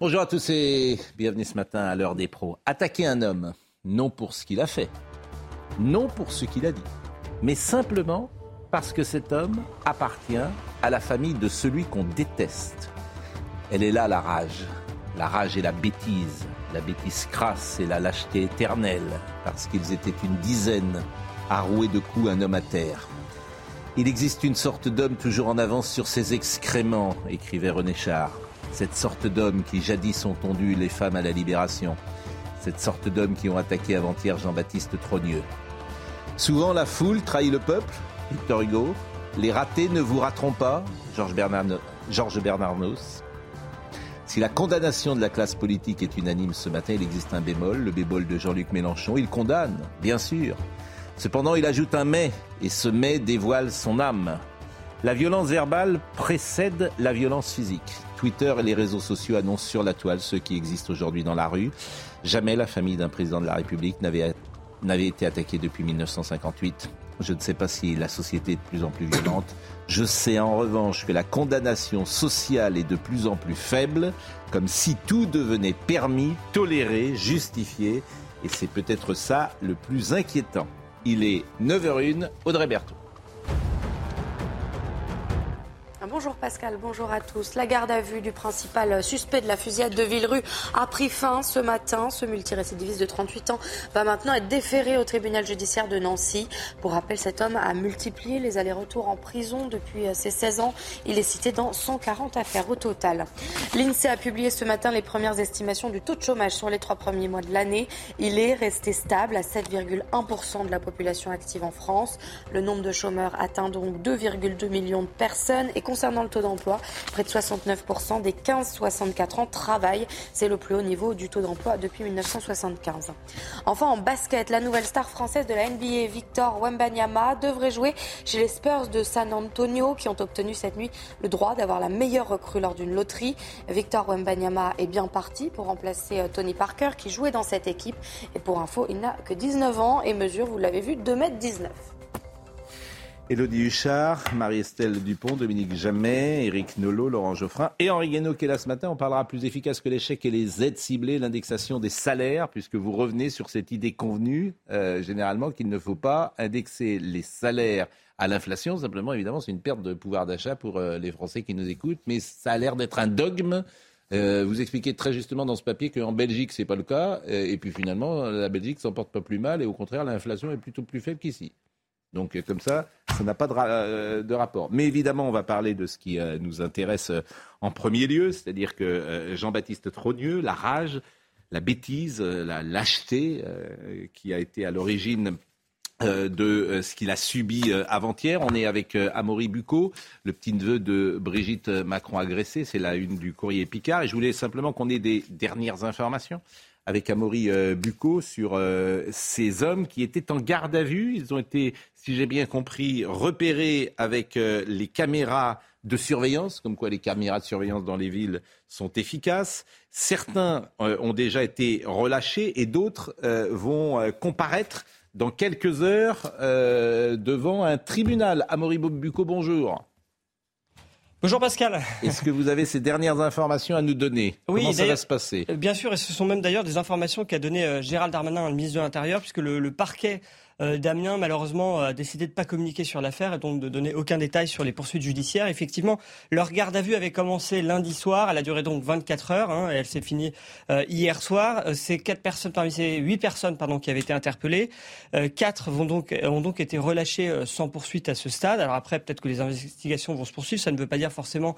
Bonjour à tous et bienvenue ce matin à l'heure des pros. Attaquer un homme, non pour ce qu'il a fait, non pour ce qu'il a dit, mais simplement parce que cet homme appartient à la famille de celui qu'on déteste. Elle est là la rage, la rage et la bêtise, la bêtise crasse et la lâcheté éternelle, parce qu'ils étaient une dizaine à rouer de coups un homme à terre. Il existe une sorte d'homme toujours en avance sur ses excréments, écrivait René Char. Cette sorte d'homme qui jadis ont tondu les femmes à la libération. Cette sorte d'hommes qui ont attaqué avant-hier Jean-Baptiste Trogneux. Souvent la foule trahit le peuple, Victor Hugo. Les ratés ne vous rateront pas, Georges Bernard, Georges Bernardos. Si la condamnation de la classe politique est unanime ce matin, il existe un bémol, le bémol de Jean-Luc Mélenchon. Il condamne, bien sûr. Cependant, il ajoute un mais, et ce mais dévoile son âme. La violence verbale précède la violence physique. Twitter et les réseaux sociaux annoncent sur la toile ceux qui existent aujourd'hui dans la rue. Jamais la famille d'un président de la République n'avait été attaquée depuis 1958. Je ne sais pas si la société est de plus en plus violente. Je sais en revanche que la condamnation sociale est de plus en plus faible, comme si tout devenait permis, toléré, justifié. Et c'est peut-être ça le plus inquiétant. Il est 9h01, Audrey Berthaud. Bonjour Pascal, bonjour à tous. La garde à vue du principal suspect de la fusillade de Villerue a pris fin ce matin. Ce multirécidiviste de 38 ans va maintenant être déféré au tribunal judiciaire de Nancy. Pour rappel, cet homme a multiplié les allers-retours en prison depuis ses 16 ans. Il est cité dans 140 affaires au total. L'INSEE a publié ce matin les premières estimations du taux de chômage sur les trois premiers mois de l'année. Il est resté stable à 7,1% de la population active en France. Le nombre de chômeurs atteint donc 2,2 millions de personnes et Concernant le taux d'emploi, près de 69% des 15-64 ans travaillent. C'est le plus haut niveau du taux d'emploi depuis 1975. Enfin, en basket, la nouvelle star française de la NBA, Victor Wembanyama, devrait jouer chez les Spurs de San Antonio qui ont obtenu cette nuit le droit d'avoir la meilleure recrue lors d'une loterie. Victor Wembanyama est bien parti pour remplacer euh, Tony Parker qui jouait dans cette équipe. Et pour info, il n'a que 19 ans et mesure, vous l'avez vu, 2,19 m. Elodie Huchard, Marie-Estelle Dupont, Dominique Jamais, Éric Nolot, Laurent Geoffrin et Henri Guénaud qui est là ce matin. On parlera plus efficace que chèques et les aides ciblées, l'indexation des salaires, puisque vous revenez sur cette idée convenue, euh, généralement, qu'il ne faut pas indexer les salaires à l'inflation. Simplement, évidemment, c'est une perte de pouvoir d'achat pour euh, les Français qui nous écoutent, mais ça a l'air d'être un dogme. Euh, vous expliquez très justement dans ce papier qu'en Belgique, c'est pas le cas, et puis finalement, la Belgique s'en porte pas plus mal, et au contraire, l'inflation est plutôt plus faible qu'ici. Donc comme ça, ça n'a pas de, rapport. Mais évidemment, on va parler de ce qui nous intéresse en premier lieu, c'est-à-dire que Jean-Baptiste Trogneux, la rage, la bêtise, la lâcheté qui a été à l'origine de ce qu'il a subi avant-hier. On est avec Amaury Bucco, le petit-neveu de Brigitte Macron agressée. C'est la une du courrier Picard. Et je voulais simplement qu'on ait des dernières informations avec Amaury Bucco sur ces hommes qui étaient en garde à vue. Ils ont été si j'ai bien compris, repérés avec euh, les caméras de surveillance, comme quoi les caméras de surveillance dans les villes sont efficaces. Certains euh, ont déjà été relâchés et d'autres euh, vont comparaître dans quelques heures devant un tribunal. Amaury Bucco, bonjour. Bonjour Pascal. Est-ce que vous avez ces dernières informations à nous donner? Oui, Comment ça va se passer? Bien sûr, et ce sont même d'ailleurs des informations qu'a donné Gérald Darmanin, le ministre de l'Intérieur, puisque le parquet euh, Damien, malheureusement, a décidé de ne pas communiquer sur l'affaire et donc de donner aucun détail sur les poursuites judiciaires. Effectivement, leur garde à vue avait commencé lundi soir. Elle a duré donc 24 heures hein, et elle s'est finie euh, hier soir. Euh, ces quatre personnes, parmi ces huit personnes pardon, qui avaient été interpellées, quatre vont donc, ont donc été relâchées sans poursuite à ce stade. Alors après, peut-être que les investigations vont se poursuivre. Ça ne veut pas dire forcément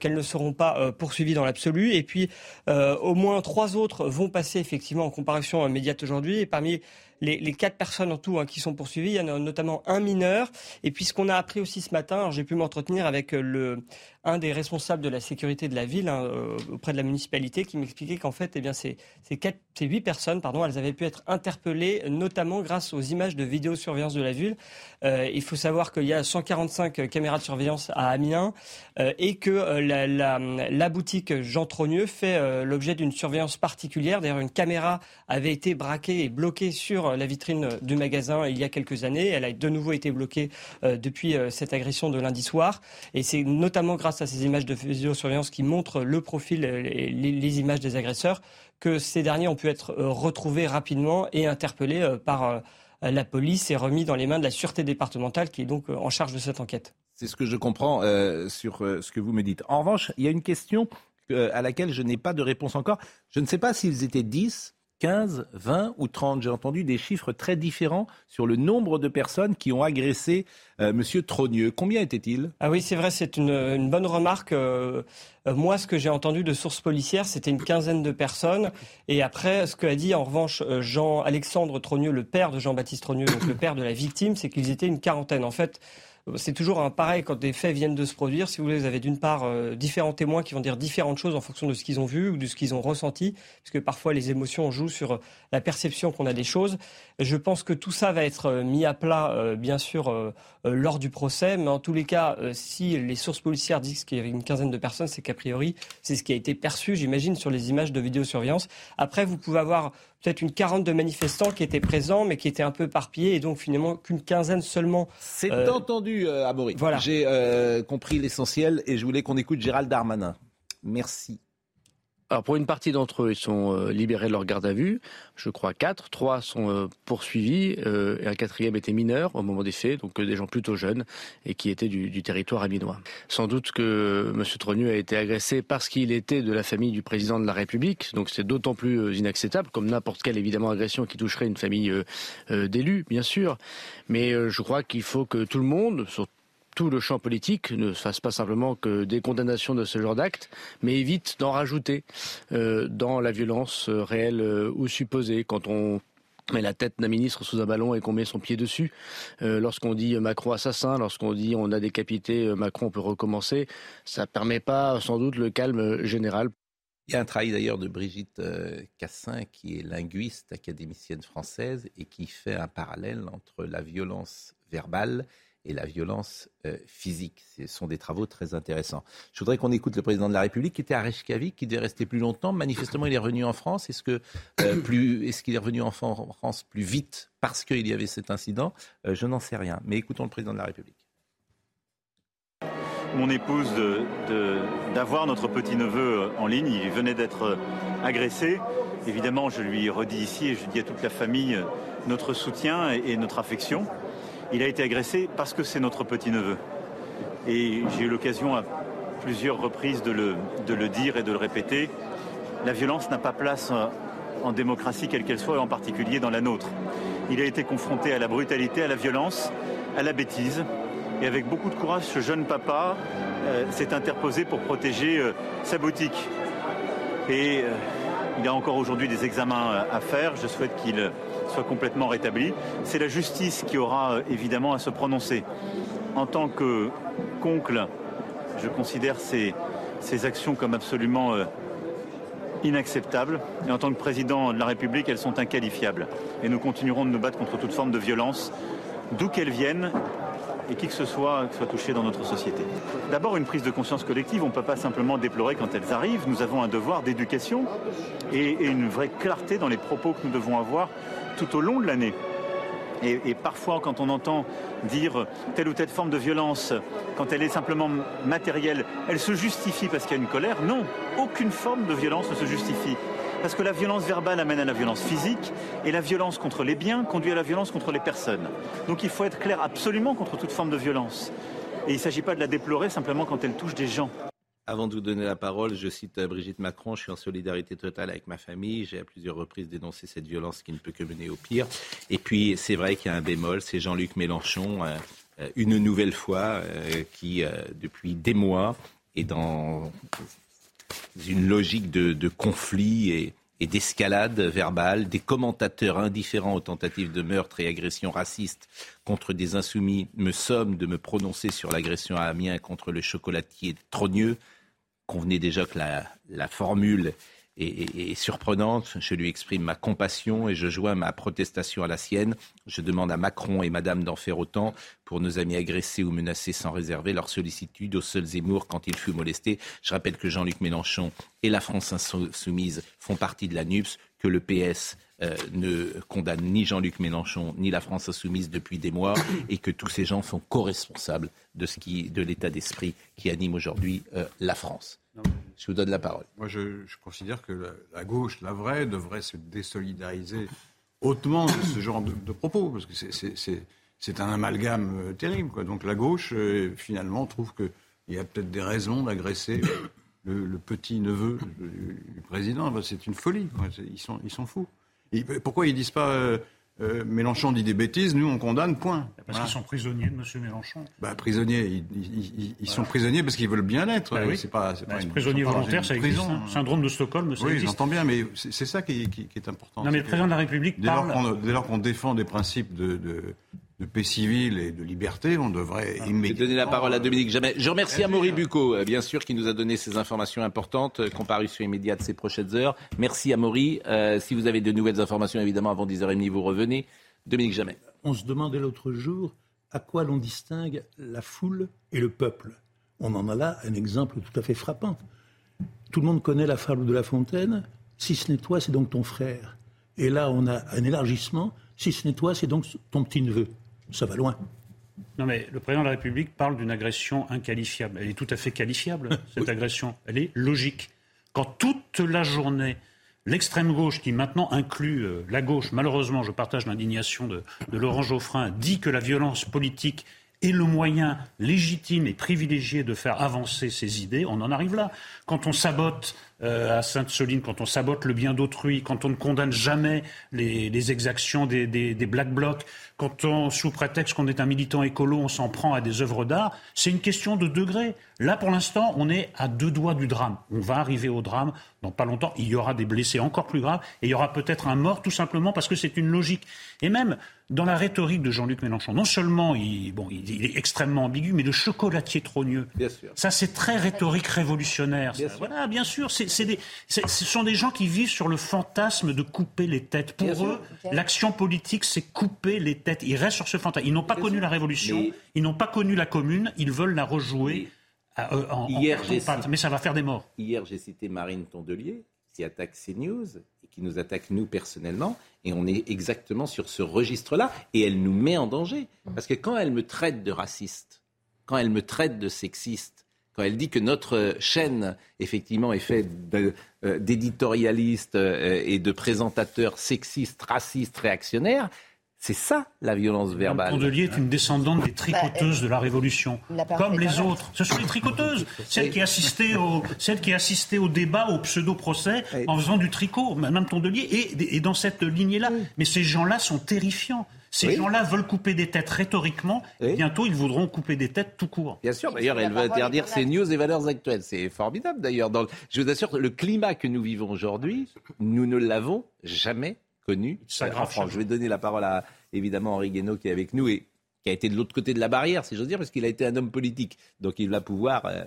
qu'elles ne seront pas poursuivies dans l'absolu. Et puis, au moins trois autres vont passer effectivement en comparution immédiate aujourd'hui. Et parmi les, quatre personnes en tout hein, qui sont poursuivies. Il y en a notamment un mineur. Et puis ce qu'on a appris aussi ce matin, j'ai pu m'entretenir avec euh, le, un des responsables de la sécurité de la ville hein, auprès de la municipalité qui m'expliquait qu'en fait, eh bien, ces, ces, ces huit personnes, pardon, elles avaient pu être interpellées, notamment grâce aux images de vidéosurveillance de la ville. il faut savoir qu'il y a 145 caméras de surveillance à Amiens et que la, la, la, boutique Jean Trogneux fait l'objet d'une surveillance particulière. D'ailleurs, une caméra avait été braquée et bloquée sur la vitrine du magasin il y a quelques années. Elle a de nouveau été bloquée depuis cette agression de lundi soir. Et c'est notamment grâce à ces images de vidéosurveillance qui montrent le profil et les, images des agresseurs que ces derniers ont pu être euh, retrouvés rapidement et interpellés euh, par euh, la police et remis dans les mains de la sûreté départementale qui est donc en charge de cette enquête. C'est ce que je comprends sur ce que vous me dites. En revanche, il y a une question à laquelle je n'ai pas de réponse encore. Je ne sais pas s'ils étaient 10 15, 20 ou 30. J'ai entendu des chiffres très différents sur le nombre de personnes qui ont agressé euh, M. Trogneux. Combien était-il? Ah oui, c'est vrai, c'est une, bonne remarque. Euh, euh, moi, ce que j'ai entendu de sources policières, c'était une quinzaine de personnes. Et après, ce qu'a dit en revanche Jean-Alexandre Trogneux, le père de Jean-Baptiste Trogneux, donc le père de la victime, c'est qu'ils étaient une quarantaine. En fait, c'est toujours un pareil quand des faits viennent de se produire. Si vous voulez, vous avez d'une part euh, différents témoins qui vont dire différentes choses en fonction de ce qu'ils ont vu ou de ce qu'ils ont ressenti, parce que parfois les émotions jouent sur euh, la perception qu'on a des choses. Je pense que tout ça va être euh, mis à plat, bien sûr, lors du procès, mais en tous les cas, si les sources policières disent qu'il y avait une quinzaine de personnes, c'est qu'a priori, c'est ce qui a été perçu, j'imagine, sur les images de vidéosurveillance. Après, vous pouvez avoir peut-être une quarantaine de manifestants qui étaient présents, mais qui étaient un peu éparpillés, et donc finalement qu'une quinzaine seulement. C'est euh, entendu, euh, Voilà. J'ai euh, compris l'essentiel, et je voulais qu'on écoute Gérald Darmanin. Merci. Alors pour une partie d'entre eux, ils sont euh, libérés de leur garde à vue. Je crois quatre. Trois sont euh, poursuivis euh, et un quatrième était mineur au moment des faits, donc des gens plutôt jeunes et qui étaient du, territoire aminois. Sans doute que M. Trogneux a été agressé parce qu'il était de la famille du président de la République, donc c'est d'autant plus inacceptable, comme n'importe quelle évidemment agression qui toucherait une famille d'élus, bien sûr. Mais je crois qu'il faut que tout le monde, surtout tout le champ politique ne fasse pas simplement que des condamnations de ce genre d'actes, mais évite d'en rajouter euh, dans la violence euh, réelle euh, ou supposée. Quand on met la tête d'un ministre sous un ballon et qu'on met son pied dessus. lorsqu'on dit Macron assassin, lorsqu'on dit on a décapité Macron, on peut recommencer, ça ne permet pas sans doute le calme général. Il y a un travail d'ailleurs de Brigitte Cassin, qui est linguiste, académicienne française, et qui fait un parallèle entre la violence verbale et la violence euh, physique. Ce sont des travaux très intéressants. Je voudrais qu'on écoute le président de la République qui était à Reykjavik, qui devait rester plus longtemps. Manifestement, il est revenu en France. Est-ce que euh, plus, est-ce qu'il est revenu en France plus vite parce qu'il y avait cet incident? Euh, Je n'en sais rien. Mais écoutons le président de la République. Mon épouse d'avoir notre petit neveu en ligne, il venait d'être agressé. Évidemment, je lui redis ici et je dis à toute la famille notre soutien et notre affection. Il a été agressé parce que c'est notre petit-neveu. Et j'ai eu l'occasion à plusieurs reprises de le, dire et de le répéter. La violence n'a pas place en démocratie quelle qu'elle soit, et en particulier dans la nôtre. Il a été confronté à la brutalité, à la violence, à la bêtise. Et avec beaucoup de courage, ce jeune papa euh, s'est interposé pour protéger euh, sa boutique. Et euh, il a encore aujourd'hui des examens à faire. Je souhaite qu'il soit complètement rétabli. C'est la justice qui aura euh, évidemment à se prononcer. En tant que concle, je considère ces, ces actions comme absolument euh, inacceptables. Et en tant que président de la République, elles sont inqualifiables. Et nous continuerons de nous battre contre toute forme de violence, d'où qu'elles viennent et qui que ce soit soit touché dans notre société. D'abord, une prise de conscience collective. On ne peut pas simplement déplorer quand elles arrivent. Nous avons un devoir d'éducation et, une vraie clarté dans les propos que nous devons avoir tout au long de l'année. Et, parfois, quand on entend dire telle ou telle forme de violence, quand elle est simplement matérielle, elle se justifie parce qu'il y a une colère. Non, aucune forme de violence ne se justifie. Parce que la violence verbale amène à la violence physique et la violence contre les biens conduit à la violence contre les personnes. Donc il faut être clair absolument contre toute forme de violence. Et il ne s'agit pas de la déplorer simplement quand elle touche des gens. Avant de vous donner la parole, je cite Brigitte Macron, je suis en solidarité totale avec ma famille, j'ai à plusieurs reprises dénoncé cette violence qui ne peut que mener au pire. Et puis c'est vrai qu'il y a un bémol, c'est Jean-Luc Mélenchon, euh, euh, une nouvelle fois, euh, qui depuis des mois est dans une logique de, conflit et, et d'escalade verbale, des commentateurs indifférents aux tentatives de meurtre et agressions racistes contre des insoumis me somment de me prononcer sur l'agression à Amiens contre le chocolatier Trogneux. Convenez déjà que la, la formule est, surprenante. Je lui exprime ma compassion et je joins ma protestation à la sienne. Je demande à Macron et Madame d'en faire autant pour nos amis agressés ou menacés sans réserver leur sollicitude au seul Zemmour quand il fut molesté. Je rappelle que Jean-Luc Mélenchon et la France insoumise font partie de la NUPS, que le PS euh, ne condamne ni Jean-Luc Mélenchon ni la France insoumise depuis des mois et que tous ces gens sont co-responsables de, ce de l'état d'esprit qui anime aujourd'hui euh, la France. Je vous donne la parole. Moi, je, considère que la, gauche, la vraie, devrait se désolidariser hautement de ce genre de, propos, parce que c'est un amalgame euh, terrible. Donc la gauche, euh, finalement, trouve qu'il y a peut-être des raisons d'agresser le, petit-neveu du, président. c'est une folie. Ils, sont, ils fous. pourquoi ils disent pas... Euh, euh, Mélenchon dit des bêtises, nous on condamne, point. Parce qu'ils sont prisonniers de M. Mélenchon. Bah, prisonniers, ils, sont prisonniers parce qu'ils veulent bien l'être. Bah c'est pas, c'est bah, prisonnier volontaire, ça existe. Hein. Syndrome de Stockholm, ça oui, j'entends bien, mais c'est ça qui, est important. Non, mais le président de la République dès parle... dès lors qu'on défend des principes de de paix civile et de liberté, on devrait ah, immédiatement... donner la parole à Dominique Jamais. Je remercie Amaury Bucco, euh, bien sûr, qui nous a donné ces informations importantes, euh, comparution immédiate ces prochaines heures. Merci Amaury. Euh, si vous avez de nouvelles informations, évidemment, avant 10h30, vous revenez. Dominique Jamais. On se demandait l'autre jour à quoi l'on distingue la foule et le peuple. On en a là un exemple tout à fait frappant. Tout le monde connaît la fable de La Fontaine. Si ce n'est toi, c'est donc ton frère. Et là, on a un élargissement. Si ce n'est toi, c'est donc ton petit-neveu ça va loin. Non, mais le président de la République parle d'une agression inqualifiable. Elle est tout à fait qualifiable, cette agression. Elle est logique. Quand toute la journée, l'extrême gauche, qui maintenant inclut euh, la gauche, malheureusement, je partage l'indignation de, de Laurent Geoffrin, dit que la violence politique est le moyen légitime et privilégié de faire avancer ses idées, on en arrive là. Quand on sabote euh, à Sainte-Soline, quand on sabote le bien d'autrui, quand on ne condamne jamais les, exactions des, Black Blocs, quand on, sous prétexte qu'on est un militant écolo, on s'en prend à des œuvres d'art, c'est une question de degré. Là, pour l'instant, on est à deux doigts du drame. On va arriver au drame dans pas longtemps. Il y aura des blessés encore plus graves et il y aura peut-être un mort tout simplement parce que c'est une logique. Et même dans la rhétorique de Jean-Luc Mélenchon, non seulement il, bon, il, est extrêmement ambigu, mais le chocolatier trogneux, ça c'est très rhétorique révolutionnaire. Voilà, bien sûr, c'est ce sont des gens qui vivent sur le fantasme de couper les têtes. Pour eux, l'action politique, c'est couper les têtes. Ils restent sur ce fantasme. Ils n'ont pas connu la Révolution, ils n'ont pas connu la Commune, ils veulent la rejouer euh, en, Hier, mais ça va faire des morts. Hier, j'ai cité Marine Tondelier, qui attaque CNews et qui nous attaque nous personnellement. Et on est exactement sur ce registre-là. Et elle nous met en danger. Parce que quand elle me traite de raciste, quand elle me traite de sexiste, quand elle dit que notre chaîne, effectivement, est faite euh, d'éditorialistes euh, et de présentateurs sexistes, racistes, réactionnaires, c'est ça la violence verbale. Cordelier est une descendante des tricoteuses de la Révolution, comme les autres. Ce sont les tricoteuses, celles qui assistaient au, celles qui assistaient au débat, au pseudo-procès, en faisant du tricot. Madame Tondelier est, dans cette lignée-là. Mais ces gens-là sont terrifiants. Ces gens-là veulent couper des têtes rhétoriquement. Bientôt, ils voudront couper des têtes tout court. Bien sûr. D'ailleurs, elle veut interdire ces news et valeurs actuelles. C'est formidable, d'ailleurs. Je vous assure, le climat que nous vivons aujourd'hui, nous ne l'avons jamais connu. Je vais donner la parole à évidemment Henri Guénaud qui est avec nous et qui a été de l'autre côté de la barrière, si j'ose dire, parce qu'il a été un homme politique. Donc il va pouvoir euh,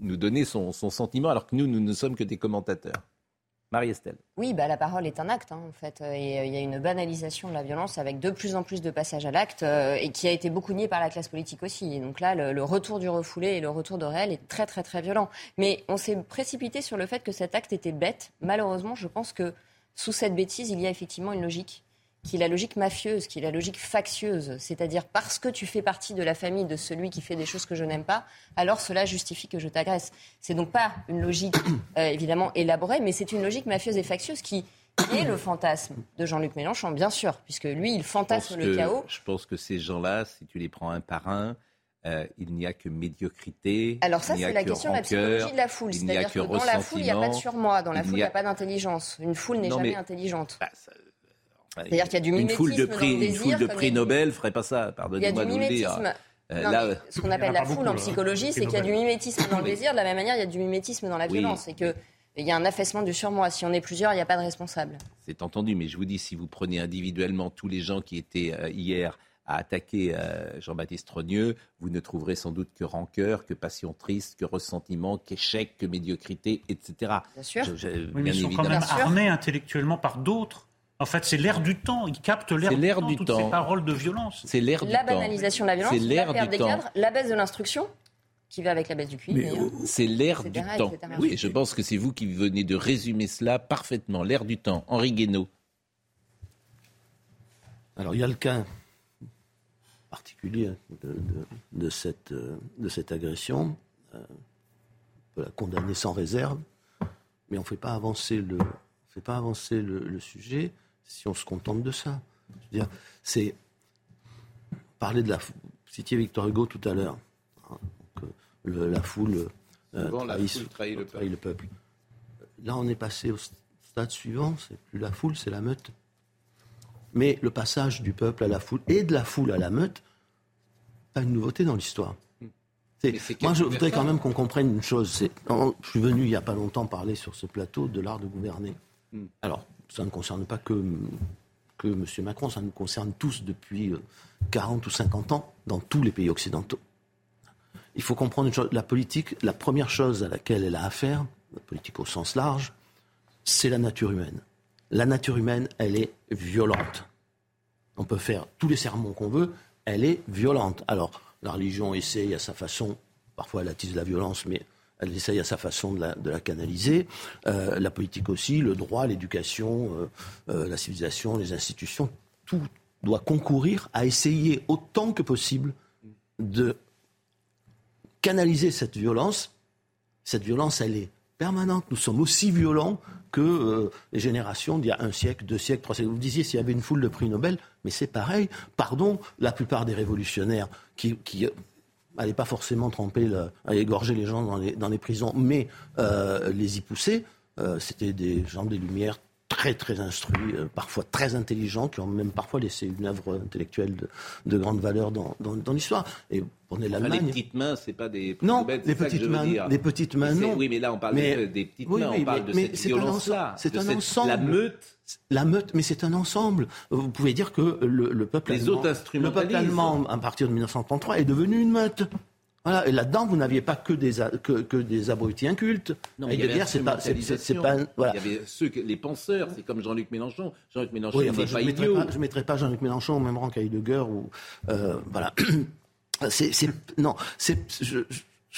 nous donner son, sentiment, alors que nous, nous ne sommes que des commentateurs. Oui, bah, la parole est un acte, hein, en fait. Et euh, il y a une banalisation de la violence avec de plus en plus de passages à l'acte euh, et qui a été beaucoup nié par la classe politique aussi. donc là, le, le, retour du refoulé et le retour de réel est très, très, très violent. Mais on s'est précipité sur le fait que cet acte était bête. Malheureusement, je pense que sous cette bêtise, il y a effectivement une logique qui est la logique mafieuse, qui est la logique factieuse, c'est-à-dire parce que tu fais partie de la famille de celui qui fait des choses que je n'aime pas, alors cela justifie que je t'agresse. C'est donc pas une logique euh, évidemment élaborée, mais c'est une logique mafieuse et factieuse qui est le fantasme de Jean-Luc Mélenchon, bien sûr, puisque lui, il fantasme le chaos. Je pense que ces gens-là, si tu les prends un par un, euh, il n'y a que médiocrité. Alors ça, c'est la question de la psychologie de la foule. C'est-à-dire que, dans la foule, il n'y a pas de surmoi. Dans la foule, il n'y a... pas d'intelligence. Une foule n'est jamais intelligente. Bah, c'est-à-dire qu'il y a du mimétisme une foule de prix, Une foule de prix Nobel ferait pas ça, pardonnez-moi de le dire. Euh, ce qu'on appelle la foule en psychologie, c'est qu'il y a du mimétisme dans le désir, de la même manière, il y a du mimétisme dans la violence. Et que il y a un affaissement du surmoi. Si on est plusieurs, il n'y a pas de responsable. C'est entendu, mais je vous dis, si vous prenez individuellement tous les gens qui étaient euh, hier à attaquer euh, Jean-Baptiste Trogneux, vous ne trouverez sans doute que rancœur, que passion triste, que ressentiment, qu'échec, que médiocrité, etc. Bien sûr. Je- je- Oui, mais bien ils sont quand même armés intellectuellement par d'autres. En fait, c'est l'air du temps. Ils captent l'air du, temps, du toutes temps. ces paroles de violence. C'est l'air du La temps. banalisation de la violence, C'est la l'air perte du des temps. cadres, la baisse de l'instruction, qui va avec la baisse du QI. C'est l'air du etc., temps. etc. Oui, je pense que c'est vous qui venez de résumer cela parfaitement. L'air du temps. Henri Guénaud. Alors il y a le cas particulier de, de- de cette, euh, de cette agression. Euh, on peut la condamner sans réserve, mais on ne fait pas avancer le, on fait pas avancer le, le sujet si on se contente de ça. Je veux dire, c'est parler de la. fou- Vous citiez Victor Hugo tout à l'heure. hein, la foule, euh, Souvent, la trahit, foule trahit le peuple. trahit le peuple. Là, on est passé au stade suivant. C'est plus la foule, c'est la meute. Mais le passage du peuple à la foule et de la foule à la meute, pas une nouveauté dans l'histoire. C'est Moi, je voudrais quand même qu'on comprenne une chose. Je suis venu il n'y a pas longtemps parler sur ce plateau de l'art de gouverner. Hmm. Alors, ça ne concerne pas que, que M. Macron, ça nous concerne tous depuis euh, 40 ou 50 ans dans tous les pays occidentaux. Il faut comprendre une chose. La politique, la première chose à laquelle elle a affaire, la politique au sens large, c'est la nature humaine. La nature humaine, elle est violente. On peut faire tous les sermons qu'on veut, elle est violente. Alors, la religion essaye à sa façon, parfois elle attise la violence, mais elle essaye à sa façon de la, canaliser. Euh, la politique aussi, le droit, l'éducation, euh, euh, la civilisation, les institutions, tout doit concourir à essayer autant que possible de canaliser cette violence. Cette violence, elle est permanente. Nous sommes aussi violents que les générations d'il y a un siècle, deux siècles, trois siècles. Vous disiez s'il y avait une foule de prix Nobel, mais c'est pareil. Pardon, la plupart des révolutionnaires qui n'allaient pas forcément tremper, le- égorger les gens dans les, dans les prisons, mais euh, les y pousser, euh, c'était des gens des Lumières très très instruits, euh, parfois très intelligents, qui ont même parfois laissé une œuvre intellectuelle de, de grande valeur dans, dans, dans l'histoire. Et prenez Enfin, les l'Allemagne. petites mains, c'est pas des Non, les petites mains- les petites mains, non. Oui, mais là, on parle Mais- des petites oui, mains, oui, on parle mais- de mais cette c'est un violence-là. ensemble, c'est un cette- ensemble. La meute. La meute, mais c'est un ensemble. Vous pouvez dire que le, le peuple Les allemand, autres le peuple allemand, à partir de 1933, est devenu une meute. Voilà. Et là-dedans, vous n'aviez pas que des, que, que des abrutis incultes. Non, mais il y c'est pas, c'est, pas, voilà. Il y avait ceux les penseurs, c'est comme Jean-Luc Mélenchon. Jean-Luc Mélenchon Oui, enfin, n'est je pas ne mettrai idiot. pas, je mettrai pas Jean-Luc Mélenchon au même rang qu'Heidegger ou euh, voilà. C'est, non, c'est, je,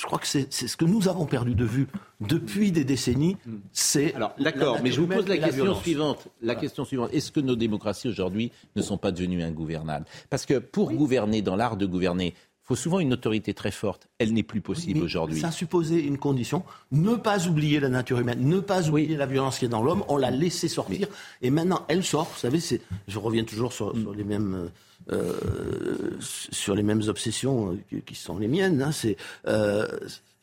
crois que c'est, ce que nous avons perdu de vue depuis des décennies. C'est Alors, d'accord, mais je vous pose la et question suivante. La question suivante. Est-ce que nos démocraties aujourd'hui ne sont pas devenues ingouvernables Parce que pour gouverner, dans l'art de gouverner, faut souvent une autorité très forte. Elle n'est plus possible aujourd'hui. Ça supposait une condition, ne pas oublier la nature humaine, ne pas oublier la violence qui est dans l'homme. On l'a laissé sortir et maintenant elle sort. Vous savez, je reviens toujours sur, sur les mêmes. euh, sur les mêmes obsessions euh, qui, qui sont les miennes. hein. C'est, euh,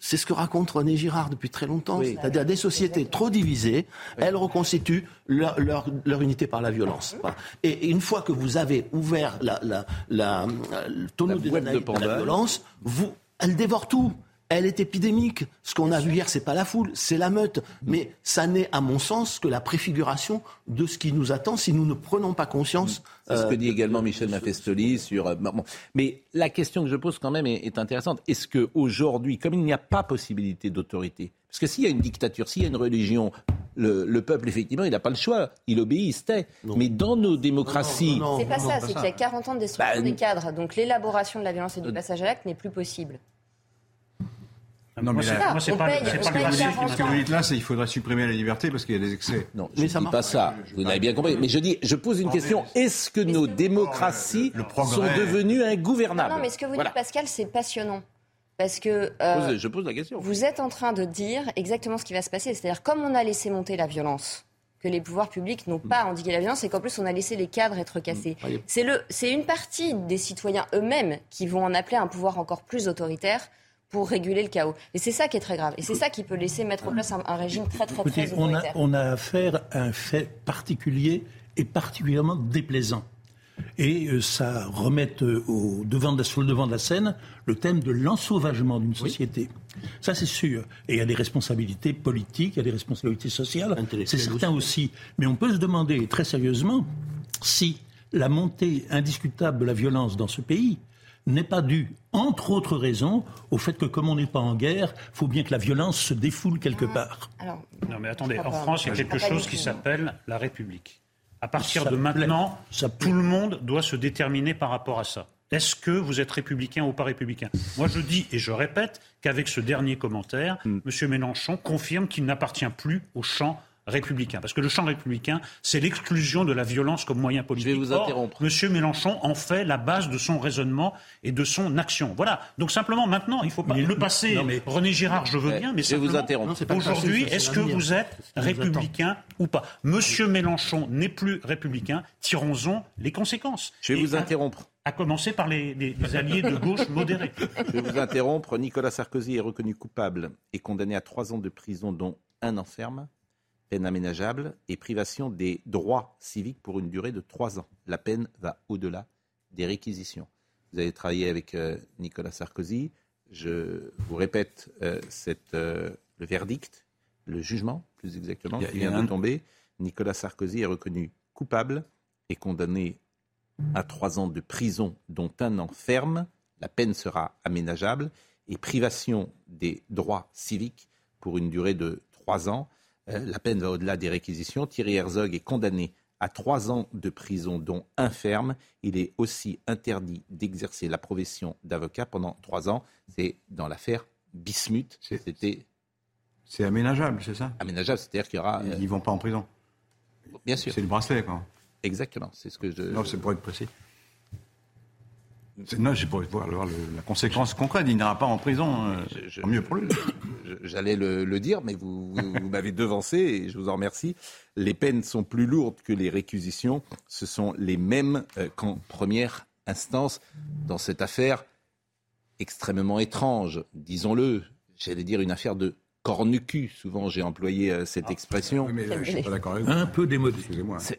c'est ce que raconte René Girard depuis très longtemps. Oui. C'est-à-dire des sociétés trop divisées, elles reconstituent leur, leur, leur unité par la violence. Voilà. Et, une fois que vous avez ouvert la, la, la, le tonneau de la violence, vous, elle dévore tout. Elle est épidémique. Ce qu'on a vu hier, c'est pas la foule, c'est la meute. Mais ça n'est, à mon sens, que la préfiguration de ce qui nous attend si nous ne prenons pas conscience. C'est ce euh, que dit également Michel Maffestoli sur. euh, bon, Mais la question que je pose quand même est, est intéressante. Est-ce que aujourd'hui, comme il n'y a pas possibilité d'autorité, parce que s'il y a une dictature, s'il y a une religion, le, le peuple effectivement, il n'a pas le choix, il obéit, il se tait. Mais dans nos démocraties, non, C'est pas ça, c'est qu'il y a 40 ans de destruction Bah, des cadres. Donc l'élaboration de la violence et Euh, du passage à l'acte n'est plus possible. Non, Moi, mais pas- moi, c'est pas, paye- c'est pas le paye principe. 40 Ce que vous dites là, c'est qu'il faudrait supprimer la liberté parce qu'il y a des excès. non, je Mais ne ça dis pas ça. Vous l'avez bien compris. Mais je dis, je pose une question. Est-ce que nos démocraties sont devenues ingouvernables non, mais ce que vous Voilà. dites, Pascal, c'est passionnant. Parce que euh, Pose- Je pose la question. vous êtes en train de dire exactement ce qui va se passer. C'est-à-dire, comme on a laissé monter la violence, que les pouvoirs publics n'ont pas endigué la violence et qu'en plus on a laissé les cadres être cassés. C'est le, c'est une partie des citoyens eux-mêmes qui vont en appeler un pouvoir encore plus autoritaire pour réguler le chaos. Et c'est ça qui est très grave. Et c'est ça qui peut laisser mettre en place un, un régime très très Écoutez, très on a, on a affaire à un fait particulier et particulièrement déplaisant. et euh, ça remette euh, au devant de, sur le devant de la scène le thème de l'ensauvagement d'une société. Ça, c'est sûr. Et il y a des responsabilités politiques, il y a des responsabilités sociales, c'est certain aussi. Mais on peut se demander très sérieusement si la montée indiscutable de la violence dans ce pays n'est pas due, entre autres raisons, au fait que comme on n'est pas en guerre, il faut bien que la violence se défoule quelque part. non mais attendez, en France, il y a quelque chose qui s'appelle la République. À partir de maintenant, tout le monde doit se déterminer par rapport à ça. Est-ce que vous êtes républicain ou pas républicain? Moi, je dis et je répète qu'avec ce dernier commentaire, M. Mélenchon confirme qu'il n'appartient plus au champ républicain. Parce que le champ républicain, c'est l'exclusion de la violence comme moyen politique. Je vais vous interrompre. Monsieur Mélenchon en fait la base de son raisonnement et de son action. Voilà. Donc simplement, maintenant, il faut pas le passé. René Girard, je veux bien, mais je vais vous interrompre. Aujourd'hui, est-ce que vous êtes républicain ou pas? Monsieur Mélenchon n'est plus républicain. Tirons-en les conséquences. Je vais vous interrompre. À commencer par les, les alliés de gauche modérés. Je vais vous interrompre. Nicolas Sarkozy est reconnu coupable et condamné à trois ans de prison, dont un enferme peine aménageable et privation des droits civiques pour une durée de trois ans. La peine va au-delà des réquisitions. Vous avez travaillé avec euh, Nicolas Sarkozy. Je vous répète euh, euh, le verdict, le jugement, plus exactement, qui vient de tomber. Nicolas Sarkozy est reconnu coupable et condamné à trois ans de prison, dont un an ferme. La peine sera aménageable et privation des droits civiques pour une durée de trois ans. Euh, la peine va au-delà des réquisitions. Thierry Herzog est condamné à trois ans de prison, dont un ferme. Il est aussi interdit d'exercer la profession d'avocat pendant trois ans. C'est dans l'affaire Bismuth. C'était. C'est aménageable, c'est ça? Aménageable, c'est-à-dire qu'il y aura. Ils ne vont pas en prison? Bien sûr. C'est le bracelet, quoi. Exactement, c'est ce que je. Non, c'est pour être précis. Non, j'ai pour voir la conséquence concrète. Il n'ira pas en prison. Euh, mieux pour lui. J'allais le, dire, mais vous, m'avez devancé et je vous en remercie. Les peines sont plus lourdes que les réquisitions. Ce sont les mêmes euh, qu'en première instance dans cette affaire extrêmement étrange, disons-le. J'allais dire une affaire de cornucu. Souvent, j'ai employé euh, cette ah, expression. mais je suis pas d'accord avec Un peu démodé.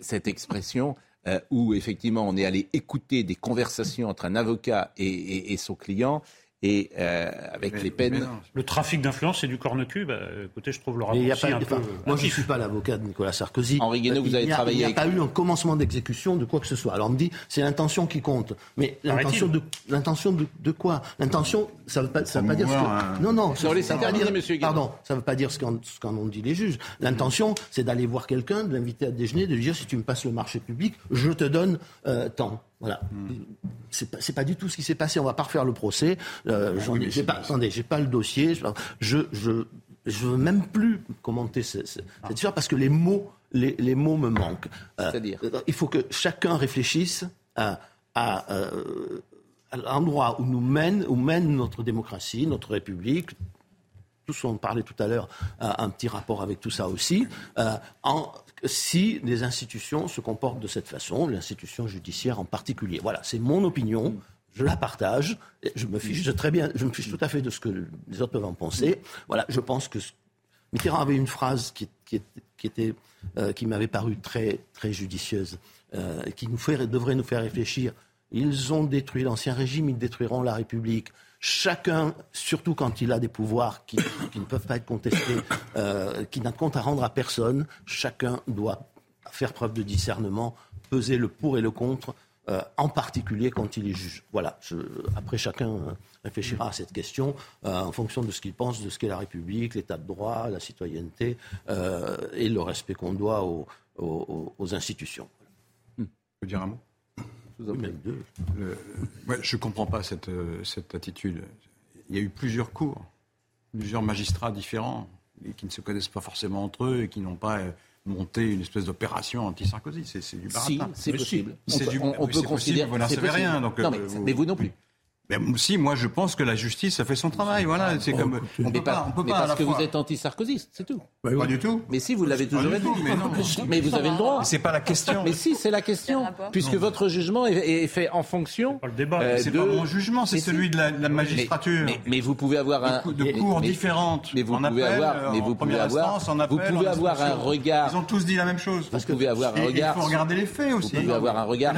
Cette expression euh, où effectivement on est allé écouter des conversations entre un avocat et son client et euh, avec les peines. Le trafic d'influence, c'est du corne-cul. Bah, écoutez, je trouve le raccourci un peu. Moi, je ne suis pas l'avocat de Nicolas Sarkozy. Henri Guénaud, vous avez travaillé. Il n'y a, pas eu un commencement d'exécution de quoi que ce soit. Alors on me dit, c'est l'intention qui compte. Mais l'intention de, l'intention de, quoi? L'intention, ça ne veut pas, ça veut pas dire ce que. Non, non. Ça, ça veut pas dire, monsieur Pardon, ça ne veut pas dire ce qu'en ont dit les juges. L'intention, c'est d'aller voir quelqu'un, de l'inviter à déjeuner, de lui dire si tu me passes le marché public, je te donne euh, tant. Voilà. C'est pas, pas, du tout ce qui s'est passé. On va pas refaire le procès. Euh, ah j'ai pas, attendez, j'ai pas le dossier. Je, je, je veux même plus commenter cette, ah. histoire parce que les mots, les, les mots me manquent. Euh, C'est-à-dire Il faut que chacun réfléchisse à, à, euh, à l'endroit où nous mène, où mène notre démocratie, notre République, tous ont parlé tout à l'heure, un petit rapport avec tout ça aussi, en, si les institutions se comportent de cette façon, l'institution judiciaire en particulier. Voilà, c'est mon opinion. Je la partage. Je me fiche très bien. Je me fiche tout à fait de ce que les autres peuvent en penser. Voilà, je pense que Mitterrand avait une phrase qui, était, euh, qui m'avait paru très, très judicieuse, euh, qui nous devrait nous faire réfléchir. Ils ont détruit l'ancien régime, ils détruiront la République chacun, surtout quand il a des pouvoirs qui, ne peuvent pas être contestés, euh, qui n'ont compte à rendre à personne, chacun doit faire preuve de discernement, peser le pour et le contre, euh, en particulier quand il est juge. Voilà. après, chacun euh, réfléchira à cette question en fonction de ce qu'il pense de ce qu'est la République, l'état de droit, la citoyenneté et le respect qu'on doit aux, institutions. Je peux dire un mot? Je ne comprends pas cette, euh, cette attitude. Il y a eu plusieurs cours, plusieurs magistrats différents, et qui ne se connaissent pas forcément entre eux et qui n'ont pas euh, monté une espèce d'opération anti-Sarkozy. C'est du baratin. Si, c'est possible. On, peut, considérer. Vous n'en savez rien. Donc, non, mais, euh, mais, vous non plus. Mais si, moi je pense que la justice a fait son travail. Voilà, c'est Oh, comme on mais peut pas- pas, on peut mais pas parce que fois- vous êtes anti-sarkozyste, c'est tout. Bah oui. Pas du tout. Mais si, vous l'avez toujours été. mais non. Mais vous avez le droit. Mais c'est pas la question. Mais si, c'est la question. Puisque votre jugement est, est fait en fonction. Pas le débat. euh, C'est de- pas mon jugement, c'est si. celui de la, de la magistrature. Mais, mais vous pouvez avoir un. de, cours différentes. Mais vous en pouvez appel, avoir. Mais en vous pouvez avoir. instance, en Vous pouvez en avoir un regard. Ils ont tous dit la même chose. Vous pouvez avoir un regard. Il faut regarder les faits aussi. Vous pouvez avoir un regard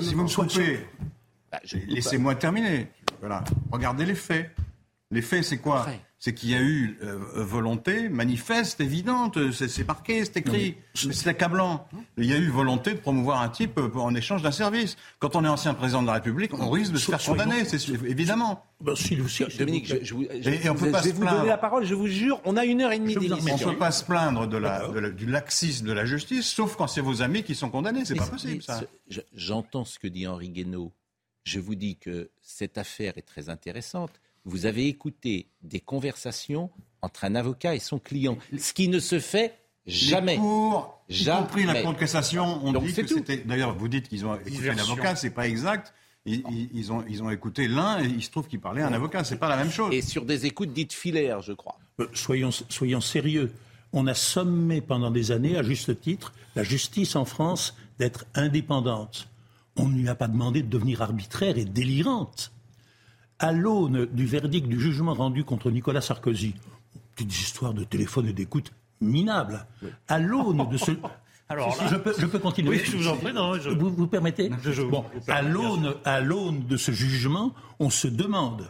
si vous me coupez, Bah, laissez-moi terminer. Voilà. Regardez les faits. Les faits, c'est quoi. C'est qu'il y a eu euh, volonté manifeste, évidente, c'est marqué, c'est écrit, mais c'est accablant. Il y a eu volonté de promouvoir un type euh, en échange d'un service. Quand on est ancien président de la République, on risque de se faire condamner, c'est évidemment. Ben, vous Dominique, je, je vous, je, Et- et on peut je pas vais se vous donner la parole, je vous jure, on a une heure et demie en On ne d'émission. peut pas se plaindre de la, de la- du laxisme de la justice, sauf quand c'est vos amis qui sont condamnés. C'est pas possible, ça. J'entends ce que dit Henri Guénaud. Je vous dis que cette affaire est très intéressante. Vous avez écouté des conversations entre un avocat et son client, ce qui ne se fait jamais. Les cours, y compris la Cour de cassation, ont Donc dit c'est que tout. c'était. D'ailleurs, vous dites qu'ils ont écouté Diversion. l'avocat, c'est pas exact. Ils, ont, ils ont écouté l'un et il se trouve qu'il parlait à un avocat. C'est pas la même chose. Et sur des écoutes dites filaires, je crois. Euh, soyons, soyons sérieux. On a sommé pendant des années, à juste titre, la justice en France d'être indépendante. On ne lui a pas demandé de devenir arbitraire et délirante. À l'aune du verdict du jugement rendu contre Nicolas Sarkozy, petites histoires de téléphone et d'écoute minables. À l'aune de ce. Alors là- je, peux, je peux continuer. Oui, je vous en prie, non, je- Vous, vous permettez je- Bon, vous à l'aune de ce jugement, on se demande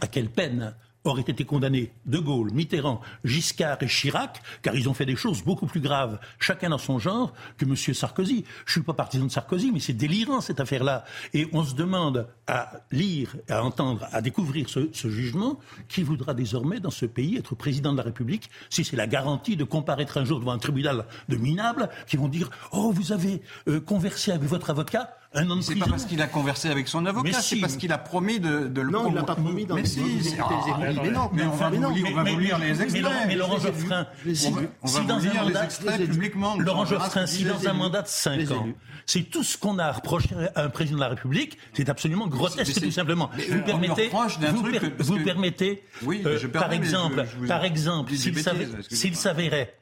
à quelle peine auraient été condamnés De Gaulle, Mitterrand, Giscard et Chirac, car ils ont fait des choses beaucoup plus graves, chacun dans son genre, que M. Sarkozy. Je suis pas partisan de Sarkozy, mais c'est délirant cette affaire-là. Et on se demande à lire, à entendre, à découvrir ce, ce jugement, qui voudra désormais dans ce pays être président de la République, si c'est la garantie de comparaître un jour devant un tribunal de minables, qui vont dire Oh, vous avez euh, conversé avec votre avocat un an de C'est pas parce qu'il a conversé avec son avocat, si. c'est parce qu'il a promis de, de le Non, il l'a pas promis dans Mais les- si, Ah, mais non, mais on va mais vous non, lire, on va Mais- vous mais- lire les mais extraits. Mais Laurent Geoffrin, On va- vous lire les extraits publiquement. Laurent Geoffrin, si dans un mandat de 5 Les ans, c'est tout ce qu'on a reproché à un président de la République, c'est absolument grotesque c'est- tout simplement. Vous permettez, vous, permettez, par exemple, par exemple, s'il s'avérait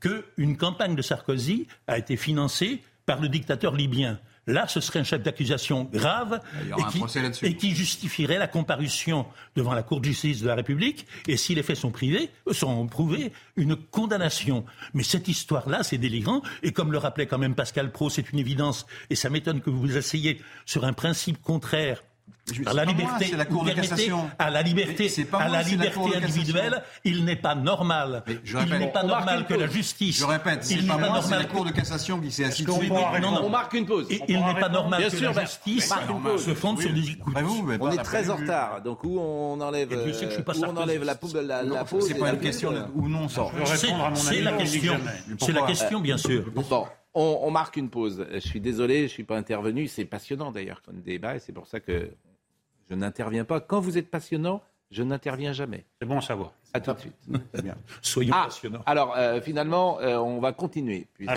qu'une campagne de Sarkozy a été financée par le dictateur libyen. Là, ce serait un chef d'accusation grave et qui, et justifierait la comparution devant la Cour de justice de la République. Et si les faits sont privés, sont prouvés, une condamnation. Mais cette histoire-là, c'est délirant. Et comme le rappelait quand même Pascal Pro, c'est une évidence. Et ça m'étonne que vous vous asseyez sur un principe contraire. Je- À la pas moi, liberté, c'est la Cour de cassation. à la liberté, pas à moi, la c'est la Cour liberté de cassation. individuelle, il n'est pas normal. Il n'est pas on normal que la justice. Je répète, c'est pas n'est moi, c'est la Cour de cassation qui s'est assise. On marque une pause. Il n'est pas normal Bien que sûr, la justice se fonde sur des écoutes. On pas est la très en retard, donc où on enlève, pas euh, où on enlève la, la, la pause C'est pas la une question ou non, C'est à la question. C'est la question, bien sûr. Bon, on, on marque une pause. Je suis désolé, je suis pas intervenu. C'est passionnant d'ailleurs comme débat et c'est pour ça que je n'interviens pas. Quand vous êtes passionnant, je n'interviens jamais. C'est bon à savoir. À tout de suite. Soyons Ah, passionnants. alors euh, finalement, euh, on va continuer. puisque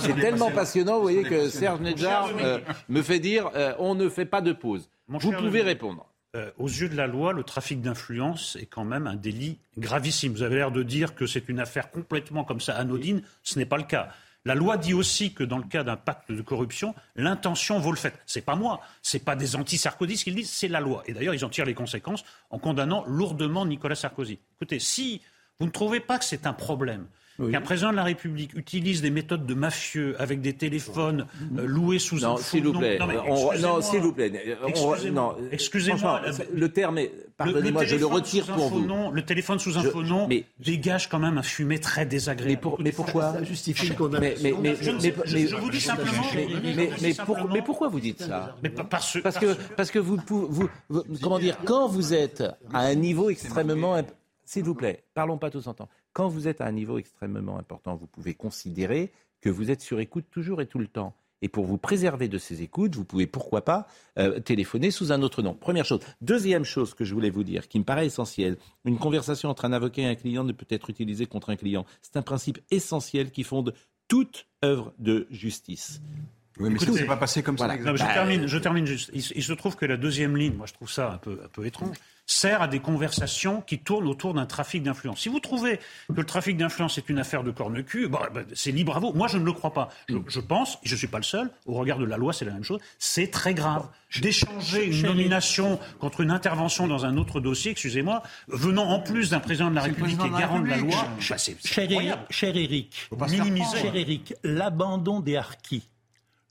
c'est tellement Passionnant. vous voyez que Serge Nedjar euh, me fait dire euh, on ne fait pas de pause. Mon Vous pouvez Dominique. répondre. Euh, aux yeux de la loi, le trafic d'influence est quand même un délit gravissime. Vous avez l'air de dire que c'est une affaire complètement comme ça anodine. Ce n'est pas le cas. La loi dit aussi que dans le cas d'un pacte de corruption, l'intention vaut le fait. C'est pas moi, c'est pas des anti-sarkozystes qui le disent, c'est la loi. Et d'ailleurs, ils en tirent les conséquences en condamnant lourdement Nicolas Sarkozy. Écoutez, si vous ne trouvez pas que c'est un problème, qu'un président de la République utilise des méthodes de mafieux avec des téléphones euh, loués sous un Non, s'il vous plaît. Non, excusez-moi. s'il vous plaît. Excusez-moi. non, Excusez-moi. franchement, le terme est. Pardonnez-moi, je le téléphone retire sous un pour faux vous. nom- le téléphone sous un Je- faux nom mais- dégage quand même un fumet très désagréable. Mais, pour- mais pourquoi Ça justifie une mais, condamnation. mais, mais, Je vous dis simplement- mais- pourquoi vous dites ça? Parce, Parce que, parce que vous, vous, vous- comment dire, quand vous êtes à un niveau extrêmement, s'il vous plaît, parlons pas tous en temps. Quand vous êtes à un niveau extrêmement important, vous pouvez considérer que vous êtes sur écoute toujours et tout le temps. Et pour vous préserver de ces écoutes, vous pouvez pourquoi pas euh, téléphoner sous un autre nom. Première chose. Deuxième chose que je voulais vous dire, qui me paraît essentielle, une conversation entre un avocat et un client ne peut être utilisée contre un client. C'est un principe essentiel qui fonde toute œuvre de justice. Oui, mais ça Écoutez, s'est pas passé comme voilà. ça. Non, je, Bah, termine, je termine juste. Il, il se trouve que la deuxième ligne, moi je trouve ça un peu, un peu étrange, sert à des conversations qui tournent autour d'un trafic d'influence. Si vous trouvez que le trafic d'influence est une affaire de corne-cul, bon, ben, c'est libre à vous. Moi je ne le crois pas. Je, je pense, et je ne suis pas le seul, au regard de la loi c'est la même chose, c'est très grave d'échanger une nomination contre une intervention dans un autre dossier, excusez-moi, venant en plus d'un président de la République la garant de la loi. bah, c'est- c'est Cher, faire minimiser. cher Éric, l'abandon des harkis,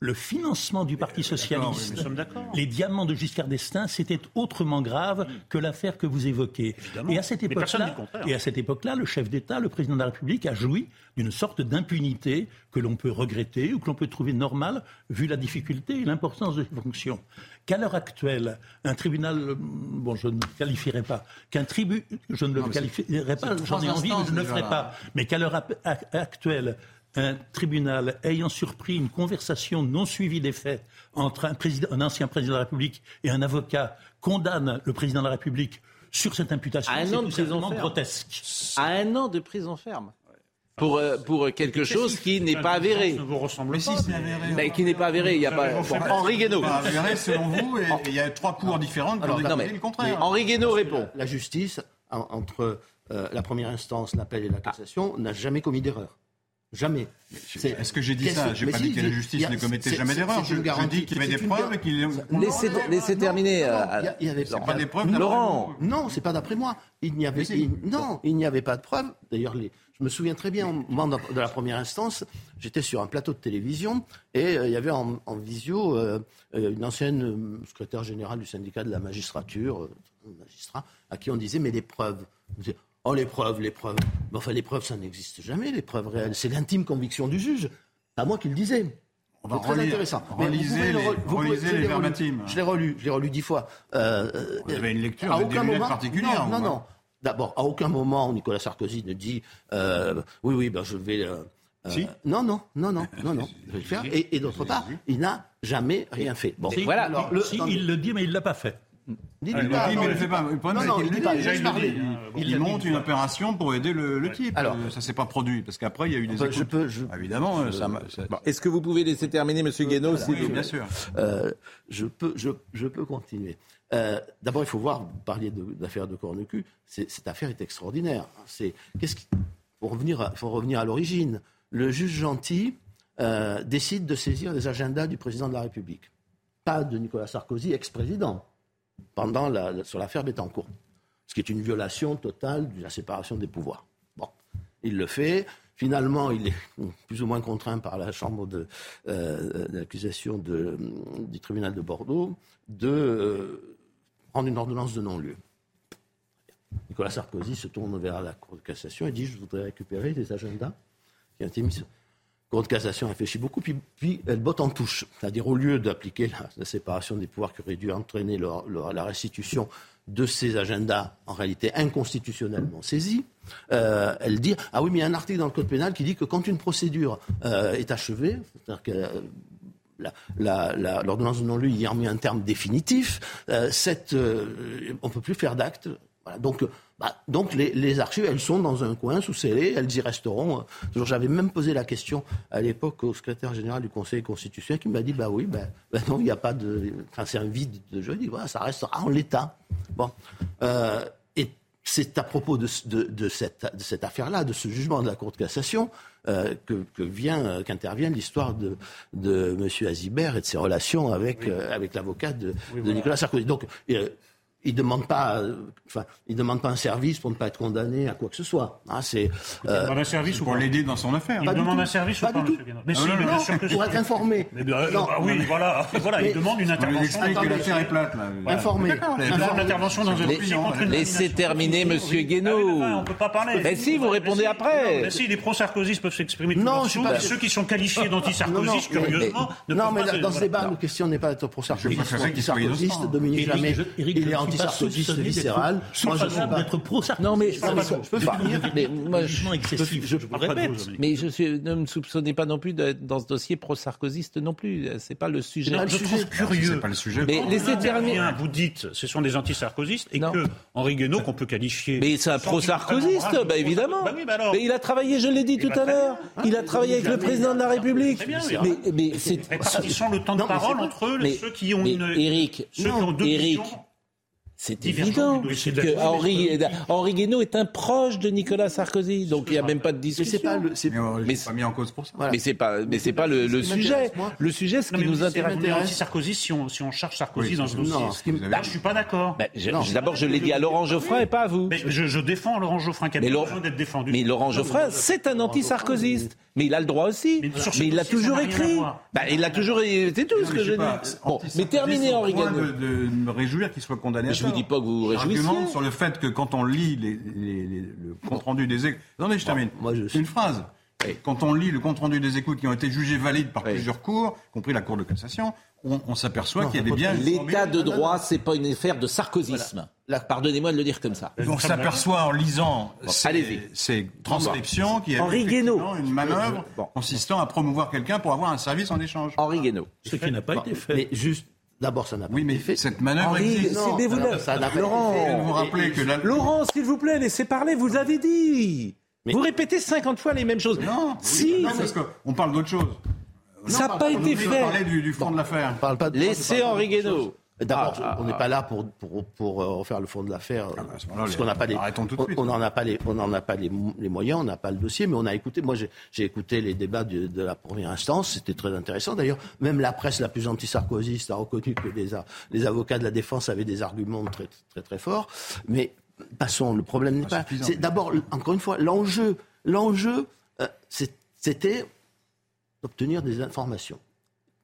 le financement du Parti socialiste, Nous sommes d'accord. les diamants de Giscard d'Estaing, c'était autrement grave que l'affaire que vous évoquez. Évidemment. Et à cette époque-là, le contraire. et à cette époque-là, le chef d'État, le président de la République, a joui d'une sorte d'impunité que l'on peut regretter ou que l'on peut trouver normale vu la difficulté et l'importance de ses fonctions. Qu'à l'heure actuelle, un tribunal, euh, bon, je ne le qualifierai pas, qu'un tribu, je ne le Non, qualifierai pas, j'en ai envie, mais je ne le ferai pas, mais qu'à l'heure actuelle, un tribunal ayant surpris une conversation non suivie des faits entre un, président, un ancien président de la République et un avocat condamne le président de la République sur cette imputation, À un c'est an de tout prison simplement ferme. grotesque. À un an de prison ferme. Pour, euh, pour quelque chose qui n'est pas avéré. ne vous ressemble Mais pas. si, c'est avéré. Mais qui n'est pas avéré. Il y a pas. Bon, Bon, Henri Guénaud. Pas avéré selon vous, et il y a trois cours différentes qui ont le contraire. Henri Guénaud répond. La justice, en- entre euh, la première instance, l'appel et la cassation, n'a jamais commis d'erreur. Jamais. Est-ce que j'ai dit ça J'ai pas si, dit que la justice ne commettait jamais d'erreur. Je, je dis qu'il y avait des preuves et qu'il. Laissez, laissez terminer. Non, euh, il y avait pas des preuves. Laurent. Non, c'est pas d'après moi. Il n'y avait, il- non, il n'y avait pas de preuve. D'ailleurs, je me souviens très bien, au moment de la première instance, j'étais sur un plateau de télévision et euh, il y avait en, en visio euh, euh, une ancienne secrétaire générale du syndicat de la magistrature, magistrat, à qui on disait mais les preuves. Oh les preuves, les preuves. Mais enfin les preuves, ça n'existe jamais, les preuves réelles. C'est l'intime conviction du juge. Pas moi qui le disais. On va C'est très relire- intéressant. Mais vous relisez les- re- vous pouvez- relisez je les l'ai relu. verbatims. Je l'ai relu, je l'ai relu dix fois. Euh, Vous avez une lecture à aucun moment- particulières, Non, non, non. D'abord, à aucun moment Nicolas Sarkozy ne dit euh, oui, oui, ben je vais. euh, euh, Si. Non, non, non, non, non, non, je vais le faire. Et, et d'autre part, il n'a jamais rien fait. Bon, Si, voilà. Alors, le, si, attendez, il le dit, mais il ne l'a pas fait. Dis- Il le dit, non, mais il le dis fait pas. Le problème, Non, c'est non, qu'il il pas, monte une opération pour aider le, le type. Alors- Euh, ça s'est pas produit parce qu'après il y a eu des je peux, je, Évidemment, euh, ça. Est-ce que vous pouvez laisser terminer, Monsieur Guénaud, s'il vous Oui, bien sûr. Euh, je, peux, je, je peux continuer. Euh, D'abord, il faut voir, vous parliez de- d'affaires de, c'est- cette affaire est extraordinaire. C'est, qu'est-ce qui, pour revenir à, faut revenir à l'origine. Le juge gentil euh, décide de saisir les agendas du président de la République. Pas de Nicolas Sarkozy, ex-président, pendant la, sur l'affaire Bettencourt. Ce qui est une violation totale de la séparation des pouvoirs. Bon, il le fait. Finalement, il est plus ou moins contraint par la chambre de, euh, d'accusation du tribunal de Bordeaux de euh, prendre une ordonnance de non-lieu. Nicolas Sarkozy se tourne vers la Cour de cassation et dit Je voudrais récupérer les agendas qui ont été mis sur. Cour de cassation réfléchit beaucoup, puis, elle botte en touche. C'est-à-dire, au lieu d'appliquer la, séparation des pouvoirs qui aurait dû entraîner la restitution de ces agendas, en réalité inconstitutionnellement saisis, euh, elle dit Ah oui, mais il y a un article dans le Code pénal qui dit que quand une procédure euh, est achevée, c'est-à-dire que euh, l'ordonnance de non-lieu y a remis un terme définitif, cette, on ne peut plus faire d'acte. Voilà, donc, euh, bah, donc les, les archives, elles sont dans un coin sous scellé, elles y resteront. euh. J'avais même posé la question à l'époque au secrétaire général du Conseil constitutionnel qui m'a dit bah oui, bah, bah non, il n'y a pas de. Enfin, c'est un vide de jeu. Voilà, ça restera en l'état. Bon. Euh, et c'est à propos de, ce- de, de cette, de cette affaire-là, de ce jugement de la Cour de cassation, euh, que, que vient, euh, qu'intervient l'histoire de, de M. Azibert et de ses relations avec, euh, avec l'avocat de, de Nicolas Sarkozy. Donc, il demande pas, euh, enfin, il demande pas un service pour ne pas être condamné à quoi que ce soit. Hein, c'est Il euh, demande un service ou Pour l'aider dans son affaire. Il demande un service Pas ou pas, du tout. Mais Ah si, non, mais non, bien sûr que pour être informé. Mais bien, Non. bah oui, voilà, voilà, Mais- il demande une intervention. explique que l'affaire est plate. Là. Informé. Il demande Informé. l'intervention dans un une Laissez terminer, Monsieur Ah Guénaud. mais enfin, on peut pas parler. Mais si, vous répondez Mais après. Mais si, les pro-sarkozystes peuvent s'exprimer tout Non, ceux qui sont qualifiés Non, non, d'anti-sarkozystes, mais- curieusement, ne Non, peuvent mais pas là, se- dans ce voilà. débat, la question n'est pas d'être innocent. Dominique Jamais, il est ne anti-sarkozyste viscéral. Moi, je suis d'être pro-Sarkozy. Non, mais, je peux finir. mais moi, je, Jugement excessif, je, vous le répète. mais je suis, ne me soupçonnez pas non plus d'être dans ce dossier pro-sarkozyste non plus. C'est pas le sujet. Non, je trouve C'est curieux. pas le sujet. Mais laissez terminer. Vous dites, ce sont des anti-sarkozystes et que Henri Guénaud, qu'on peut qualifier. Mais c'est un pro-sarkozyste, bah évidemment. Bah bah. Mais il a travaillé, je l'ai dit Eh tout bah, à l'heure. Il a travaillé avec le président de la République. Très bien, oui. Mais, c'est. Répartissons le temps de parole c'est entre eux, ceux qui ont une. Eric, ceux qui ont deux Eric, c'est évident du dossier que d'affaires. Henri, Henri Guénaud est un proche de Nicolas Sarkozy, donc il n'y a même pas de Mais discussion. c'est pas le. c'est- Mais Mais n'est pas mis en cause pour ça. Voilà. Mais c'est pas, mais c'est pas le, sujet. Le sujet, ce qui mais nous intéresse. on est anti-Sarkozy si on, si on charge Sarkozy Oui, dans ce dossier. Là, je suis pas d'accord. Je- D'abord, je l'ai dit à Laurent Geoffrin et pas à vous. Mais je, je défends Laurent Geoffrin qui a Mais pas Laurent- besoin d'être défendu. Mais Laurent Geoffrin, c'est un anti-sarkozyste. Mais il a le droit aussi. Mais Mais, il l'a toujours écrit. Bah, il l'a toujours. C'est tout Non, ce mais que je pas, dis. Bon, mais terminez, Henri Guénaud. de, me réjouir qu'il soit condamné vous dis pas que vous vous. J'argumente sur le fait que quand on lit les, les- les- le compte-rendu des écoutes... Attendez, je termine. moi, je- C'est une phrase. Quand on lit le compte-rendu des écoutes qui ont été jugées valides par Oui. plusieurs cours, y compris la Cour de cassation, on, on s'aperçoit qu'il y a des ça biens... pose- L'état de droit, c'est pas une affaire de sarkozysme. Pardonnez-moi de le dire comme ça. On s'aperçoit en lisant ces, transcriptions qu'il y a Henri effectivement Guénaud. une manœuvre Bon. consistant à promouvoir quelqu'un pour avoir un service en échange. Henri Guénaud. Ce qui n'a pas été fait. Mais juste, d'abord, ça n'a pas Oui, mais été fait. cette manœuvre Henri, existe. c'est- mais vous alors, ça n'a pas Laurent, de vous rappeler que la... Laurent, s'il vous plaît, laissez parler, vous avez dit. Mais- Vous répétez 50 fois les mêmes choses. Non, si, non parce qu'on parle d'autre chose. ça n'a pas On été fait. parler du, du fond de l'affaire. On parle pas de- Laissez on pas Henri. Guénaud. D'abord, Ah, on n'est pas là pour, pour, pour euh, refaire le fond de l'affaire, bah, parce qu'on n'a pas les, on- n'en a pas les, on n'en a pas les, mo- les moyens, on n'a pas le dossier, mais on a écouté. Moi, j'ai écouté les débats de, de la première instance, c'était très intéressant. D'ailleurs, même la presse la plus anti-sarkozyste a reconnu que les, avocats de la défense avaient des arguments très très très forts. Mais passons, le problème n'est Pas. C'est d'abord, encore une fois, l'enjeu, l'enjeu, euh, c'était d'obtenir des informations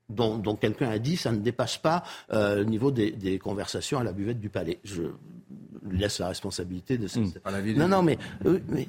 dont, dont quelqu'un a dit ça ne dépasse pas euh, le niveau des, des conversations à la buvette du palais. Je laisse la responsabilité de ça. des non, non, juges. mais, euh, mais,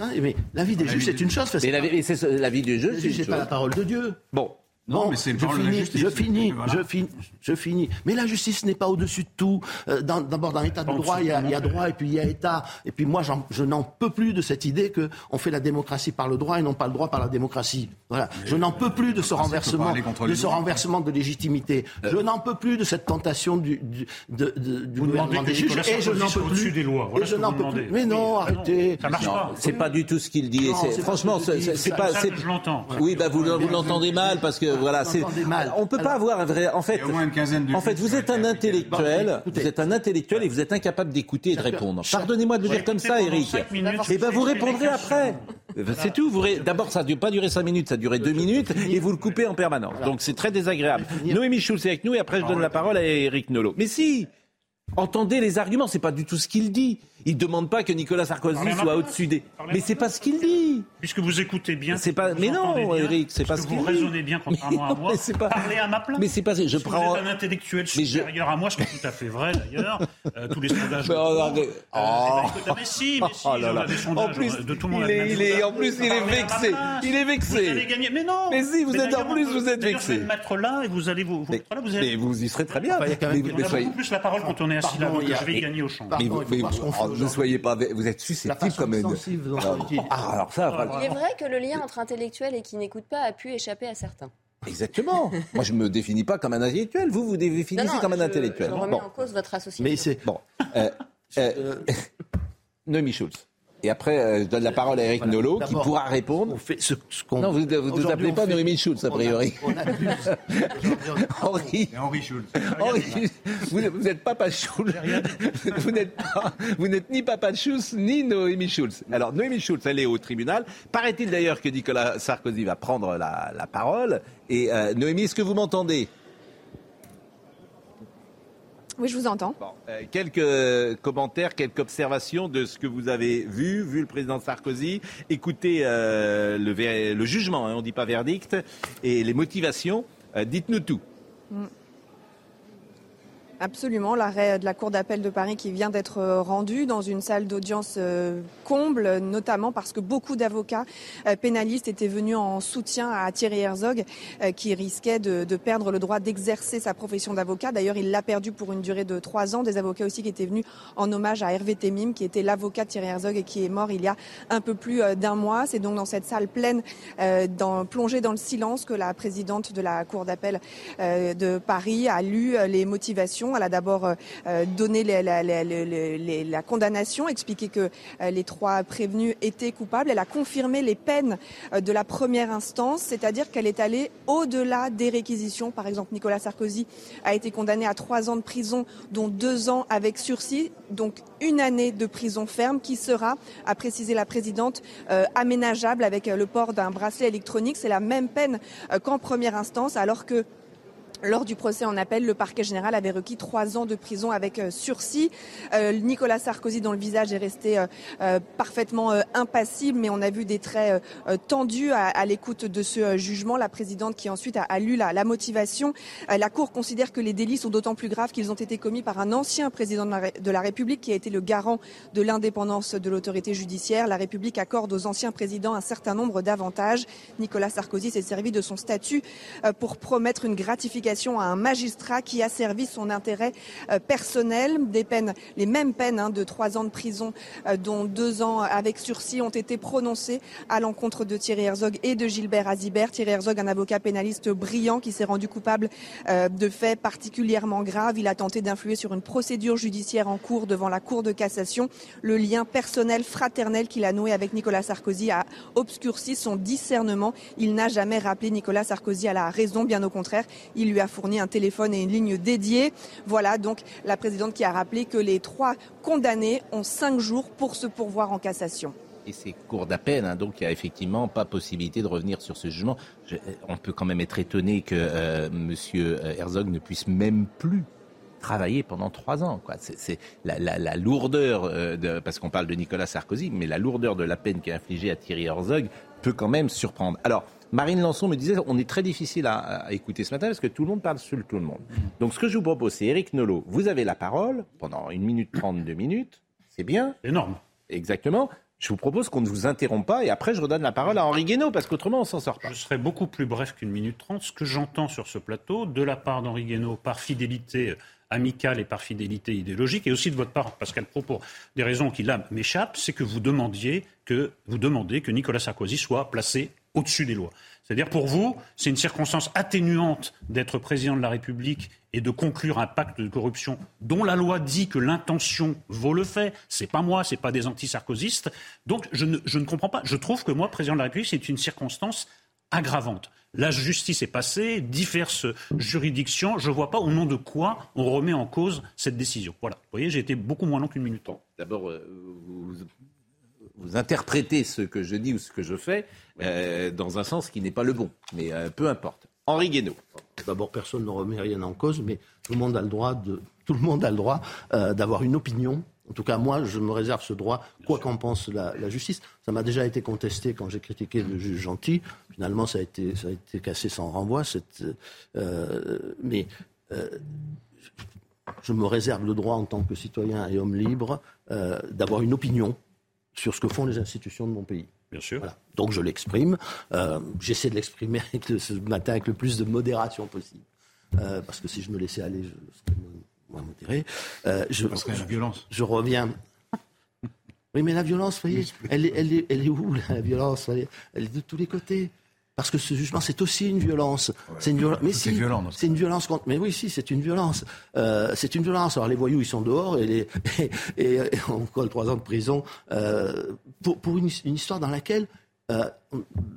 non, mais l'avis des L'avis juges, c'est des une chose. Parce Mais que la- mais c'est ce- l'avis du jeu, le c'est pas la parole de Dieu. Bon, Non, Bon, mais c'est je parole de la finis, justice. je finis, Voilà. je finis, je finis. Mais la justice n'est pas au-dessus de tout. Euh, D'abord, dans l'état de droit, il y, a, au-dessus il y a droit et puis il y a État. Et puis moi, j'en- je n'en peux plus de cette idée que on fait la démocratie par le droit et non pas le droit par la démocratie. Voilà. Je n'en peux plus de ce renversement, de ce renversement de légitimité. Je n'en peux plus de cette tentation du, du, de- de- du Vous gouvernement des juges. Et je n'en peux plus. au-dessus des lois. Voilà et ce je que n'en vous peux demandez. plus. Mais non, arrêtez. ça marche pas. c'est pas du tout ce qu'il dit. Franchement, c'est pas. je l'entends. Oui, bah vous l'entendez mal parce que voilà, Vous c'est. mal. On peut pas avoir un vrai. En fait, en fait, vous êtes un intellectuel. Bon, écoutez. Vous êtes un intellectuel et vous êtes incapable d'écouter et de répondre. Pardonnez-moi de le dire comme ça, Eric. Et ben vous répondrez après. Euh, C'est tout. Vous ré- D'abord, ça n'a pas duré 5 minutes, ça a duré 2 minutes et vous le coupez en permanence. Donc c'est très désagréable. Noémie Schulz est avec nous et après je donne la parole à Eric Nolot. Mais si Entendez les arguments, c'est pas du tout ce qu'il dit. Il demande pas que Nicolas Sarkozy Parlez soit au-dessus des. Parlez Mais ma c'est pas ce qu'il dit. Puisque vous écoutez bien, C'est pas- vous mais non, bien, Eric, c'est pas ce qu'il vous dit. raisonnez bien contrairement Mais à moi. non, mais pas- Parlez à ma place. Mais c'est pas. Je Si prends. Vous êtes un intellectuel Mais je- supérieur à moi, ce qui est tout à fait vrai d'ailleurs. Euh, tous les sondages. Mais on. Euh, eh ben, écoute, mais si, mais si, Oh là là. En plus, de tout le monde. il est- il est- en plus, il est vexé. Il est vexé. Vous allez gagner. Mais non. Mais si, vous êtes- en plus, vous êtes vexé. me mettre là et vous allez vous. vous Mais, vous allez. mais vous y serez très bien. Enfin, il y a quand même Mais- quelque mais On a beaucoup plus la parole quand on est assis là, je vais gagner au champ. Mais vous- ne soyez pas. Vous êtes susceptible comme une. Ah, alors ça, voilà. Il est vrai que le lien entre intellectuels et qui n'écoutent pas a pu échapper à certains. Exactement. Moi, je me définis pas comme un intellectuel. Vous, vous définissez Non, non, comme un je- intellectuel. Je remets Bon. en cause votre association. Mais c'est Bon. Euh, euh, Noémie Schulz. Et après, euh, je donne la parole à Eric Voilà. Nolot qui pourra répondre. on fait ce, ce. Non, vous ne vous appelez pas Noémie Schulz, a priori. On. Henri. Henri Schulz. Henri, vous, vous n'êtes pas Papa Schulz. Vous n'êtes pas, vous n'êtes ni Papa Schulz ni Noémie Schulz. Alors Noémie Schulz, elle est au tribunal. Paraît-il d'ailleurs que Nicolas Sarkozy va prendre la, la parole. Et euh, Noémie, est-ce que vous m'entendez? Oui, je vous entends. Bon, euh, quelques commentaires, quelques observations de ce que vous avez vu, vu le président Sarkozy, écoutez euh, le, jugement, hein, on ne dit pas verdict, et les motivations. Euh, Dites-nous tout. Absolument, l'arrêt de la Cour d'appel de Paris qui vient d'être euh, rendu dans une salle d'audience euh, comble, notamment parce que beaucoup d'avocats euh, pénalistes étaient venus en soutien à Thierry Herzog, qui risquait de, perdre le droit d'exercer sa profession d'avocat. D'ailleurs, il l'a perdu pour une durée de trois ans. Des avocats aussi qui étaient venus en hommage à Hervé Temim, qui était l'avocat de Thierry Herzog et qui est mort il y a un peu plus d'un mois. C'est donc dans cette salle pleine, dans, plongée dans le silence, que la présidente de la Cour d'appel de Paris a lu les motivations elle a d'abord euh, euh, donné la, condamnation, expliqué que euh, les trois prévenus étaient coupables. Elle a confirmé les peines de la première instance, c'est-à-dire qu'elle est allée au-delà des réquisitions. Par exemple, Nicolas Sarkozy a été condamné à trois ans de prison, dont deux ans avec sursis, donc une année de prison ferme qui sera, a précisé la présidente, aménageable avec le port d'un bracelet électronique. C'est la même peine qu'en première instance, alors que lors du procès en appel, le parquet général avait requis trois ans de prison avec euh, sursis. Euh, Nicolas Sarkozy, dont le visage est resté euh, parfaitement impassible, mais on a vu des traits tendus à, l'écoute de ce jugement. La présidente qui ensuite a, lu la, motivation. la Cour considère que les délits sont d'autant plus graves qu'ils ont été commis par un ancien président de la, République qui a été le garant de l'indépendance de l'autorité judiciaire. La République accorde aux anciens présidents un certain nombre d'avantages. Nicolas Sarkozy s'est servi de son statut pour promettre une gratification à un magistrat qui a servi son intérêt euh, personnel. Des peines, les mêmes peines hein, de trois ans de prison, euh, dont deux ans avec sursis, ont été prononcées à l'encontre de Thierry Herzog et de Gilbert Azibert. Thierry Herzog, un avocat pénaliste brillant qui s'est rendu coupable euh, de faits particulièrement graves. Il a tenté d'influer sur une procédure judiciaire en cours devant la Cour de cassation. Le lien personnel, fraternel qu'il a noué avec Nicolas Sarkozy a obscurci son discernement. Il n'a jamais rappelé Nicolas Sarkozy à la raison, bien au contraire. Il a fourni un téléphone et une ligne dédiée. Voilà donc la présidente qui a rappelé que les trois condamnés ont cinq jours pour se pourvoir en cassation et c'est court d'appel, hein, donc il n'y a effectivement pas possibilité de revenir sur ce jugement. on peut quand même être étonné que euh, M. Herzog ne puisse même plus travailler pendant trois ans. C'est, la, lourdeur, euh, parce qu'on parle de Nicolas Sarkozy, mais la lourdeur de la peine qui est infligée à Thierry Herzog peut quand même surprendre. Alors, Marine Lançon me disait on est très difficile à, écouter ce matin parce que tout le monde parle sur tout le monde. Donc ce que je vous propose, c'est Eric Nolot. Vous avez la parole pendant une minute trente, deux minutes. C'est bien? Énorme. Exactement. Je vous propose qu'on ne vous interrompe pas et après je redonne la parole à Henri Guénaud parce qu'autrement on s'en sort pas. Je serai beaucoup plus bref qu'une minute trente. Ce que j'entends sur ce plateau, de la part d'Henri Guénaud, par fidélité amicale et par fidélité idéologique, et aussi de votre part, Pascal Pro, pour des raisons qui là m'échappent, c'est que vous demandiez que vous demandez que Nicolas Sarkozy soit placé au-dessus des lois. C'est-à-dire pour vous, c'est une circonstance atténuante d'être président de la République et de conclure un pacte de corruption dont la loi dit que l'intention vaut le fait. C'est pas moi, c'est pas des anti-sarkozystes. Donc je ne, je ne comprends pas. Je trouve que moi, président de la République, c'est une circonstance aggravante. La justice est passée, diverses juridictions. Je ne vois pas au nom de quoi on remet en cause cette décision. Voilà. Vous voyez, j'ai été beaucoup moins long qu'une minute. D'abord, euh, vous, vous interprétez ce que je dis ou ce que je fais euh, dans un sens qui n'est pas le bon. Mais euh, peu importe. Henri Guénaud. D'abord, personne ne remet rien en cause, mais tout le monde a le droit de, tout le monde a le droit euh, d'avoir une opinion. En tout cas, moi, je me réserve ce droit, quoi qu'en pense la, justice. Ça m'a déjà été contesté quand j'ai critiqué le juge gentil. Finalement, ça a été, ça a été cassé sans renvoi. Cette, mais je me réserve le droit, en tant que citoyen et homme libre, d'avoir une opinion sur ce que font les institutions de mon pays. Bien sûr. Donc je l'exprime. Euh, j'essaie de l'exprimer ce matin avec le plus de modération possible. Euh, parce que si je me laissais aller, je serais moins modéré. Euh, je, parce que la violence. Je reviens. Oui, mais la violence, vous voyez, elle est, elle, est, elle est où, la violence Elle est de tous les côtés. Parce que ce jugement, c'est aussi une violence. c'est une violence. Mais si, violent, c'est une violence contre. Mais oui, si, c'est une violence. Euh, c'est une violence. Alors les voyous, ils sont dehors et, les... et, on colle trois ans de prison euh, pour, pour une, histoire dans laquelle euh,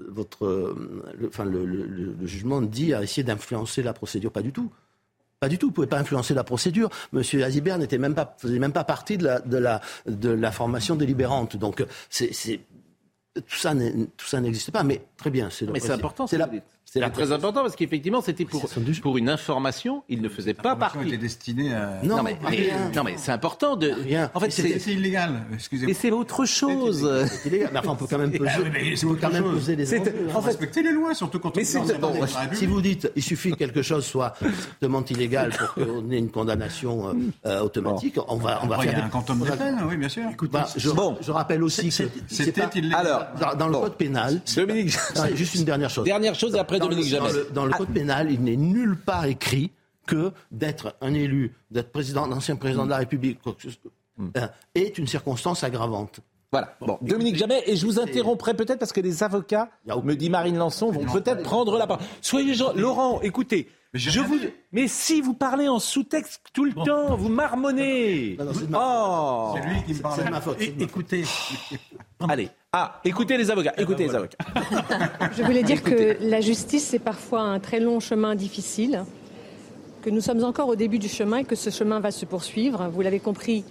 votre, le, enfin, le, le, jugement dit à essayer d'influencer la procédure. Pas du tout. Pas du tout. Vous pouvez pas influencer la procédure. Monsieur Azibert n'était même pas, faisait même pas partie de la, de la, de la formation délibérante. Donc, c'est, tout ça, tout ça n'existe pas. Mais Très bien, c'est Mais c'est important, c'est ce la. C'est très important parce qu'effectivement, c'était pour, pour une information. Il ne faisait pas partie. était destinée à... Non, mais, mais- rien. non, mais c'est important de. Rien. En fait, C'est illégal, excusez-moi. Et c'est autre chose. C'est illégal. Mais enfin, on peut quand même peser, mais c'est quand même chose. peser les C'est- enjeux. Il en faut fait- respecter les lois, surtout quand on Mais est Si vous dites il suffit que quelque chose soit strictement illégal pour qu'on ait une condamnation euh, euh, automatique, on va, on va Après, il y faire a un des- quantum on de peine, oui, bien sûr. Bah, je, Bon. je rappelle aussi que C'était illégal. Alors, dans, le code pénal, Dominique. non, juste une dernière chose. Dernière chose et dans Dominique le, dans Jamais. le- dans le code pénal, il n'est nulle part écrit que d'être un élu, d'être président, d'ancien président de la République, quoi que ce soit, euh, est une circonstance aggravante. Voilà. Bon, Dominique Jamais, et je vous interromprai peut-être parce que les avocats, me dit Marine Lançon, vont peut-être prendre la parole. Soyez gens. Laurent, écoutez. Je vous... Mais si vous parlez en sous-texte tout le temps, vous marmonnez. Non, non, c'est Oh C'est lui qui me faute. c'est ma faute. Écoutez, Allez. Ah, écoutez les avocats. Écoutez les avocats. Je voulais dire Écoutez. que la justice, c'est parfois un très long chemin difficile, que nous sommes encore au début du chemin et que ce chemin va se poursuivre. Vous l'avez compris,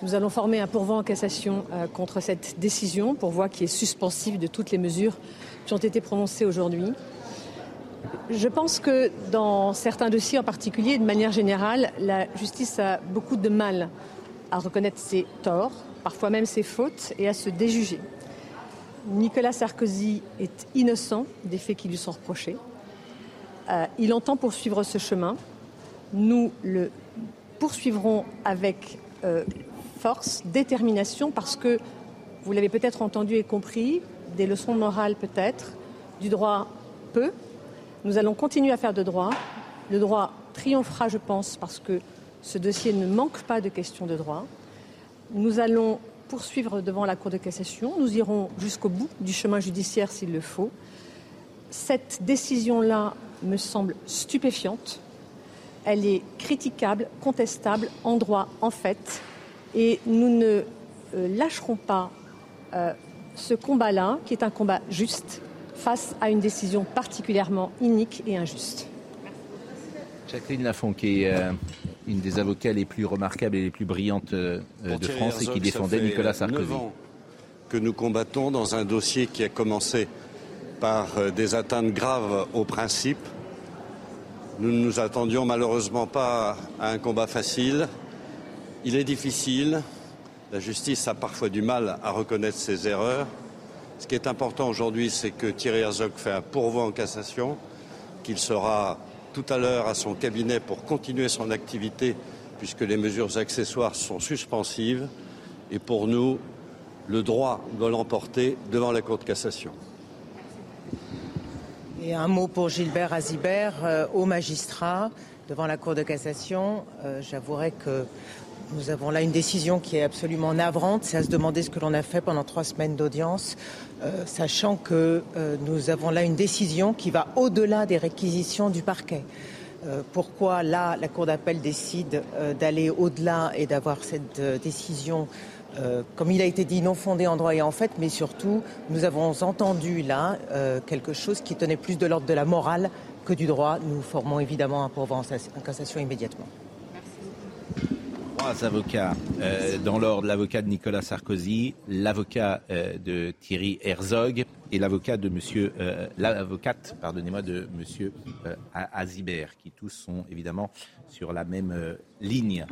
nous allons former un pourvoi en cassation euh, contre cette décision, pourvoi qui est suspensive de toutes les mesures qui ont été prononcées aujourd'hui. Je pense que dans certains dossiers en particulier, de manière générale, la justice a beaucoup de mal à reconnaître ses torts, parfois même ses fautes, et à se déjuger. Nicolas Sarkozy est innocent des faits qui lui sont reprochés. Euh, il entend poursuivre ce chemin. Nous le poursuivrons avec euh, force, détermination, parce que, vous l'avez peut-être entendu et compris, des leçons de morale peut-être, du droit peu. Nous allons continuer à faire de droit. Le droit triomphera, je pense, parce que ce dossier ne manque pas de questions de droit. Nous allons poursuivre devant la Cour de cassation. Nous irons jusqu'au bout du chemin judiciaire s'il le faut. Cette décision-là me semble stupéfiante. Elle est critiquable, contestable, en droit, en fait. Et nous ne euh, lâcherons pas euh, ce combat-là, qui est un combat juste, face à une décision particulièrement inique et injuste. Jacqueline est euh, une des avocats les plus remarquables et les plus brillantes euh, Pour de France et qui défendait Nicolas Sarkozy. que nous combattons dans un dossier qui a commencé par euh, des atteintes graves aux principes. Nous ne nous attendions malheureusement pas à un combat facile. Il est difficile. La justice a parfois du mal à reconnaître ses erreurs. Ce qui est important aujourd'hui, c'est que Thierry Herzog fait un pourvoi en cassation, qu'il sera tout à l'heure à son cabinet pour continuer son activité, puisque les mesures accessoires sont suspensives. Et pour nous, le droit doit l'emporter devant la Cour de cassation. Et un mot pour Gilbert Azibert, euh, au magistrat, devant la Cour de cassation. Euh, J'avouerai que nous avons là une décision qui est absolument navrante. C'est à se demander ce que l'on a fait pendant trois semaines d'audience, euh, sachant que euh, nous avons là une décision qui va au-delà des réquisitions du parquet. Euh, pourquoi là, la Cour d'appel décide d'aller au-delà et d'avoir cette décision comme il a été dit, non fondée en droit et en fait, mais surtout, nous avons entendu là quelque chose qui tenait plus de l'ordre de la morale que du droit. Nous formons évidemment un pourvoi en cassation immédiatement. Trois avocats euh, dans l'ordre l'avocat de Nicolas Sarkozy, l'avocat euh, de Thierry Herzog et l'avocat de Monsieur, euh, l'avocate, pardonnez-moi, de Monsieur Azibert, qui tous sont évidemment sur la même ligne.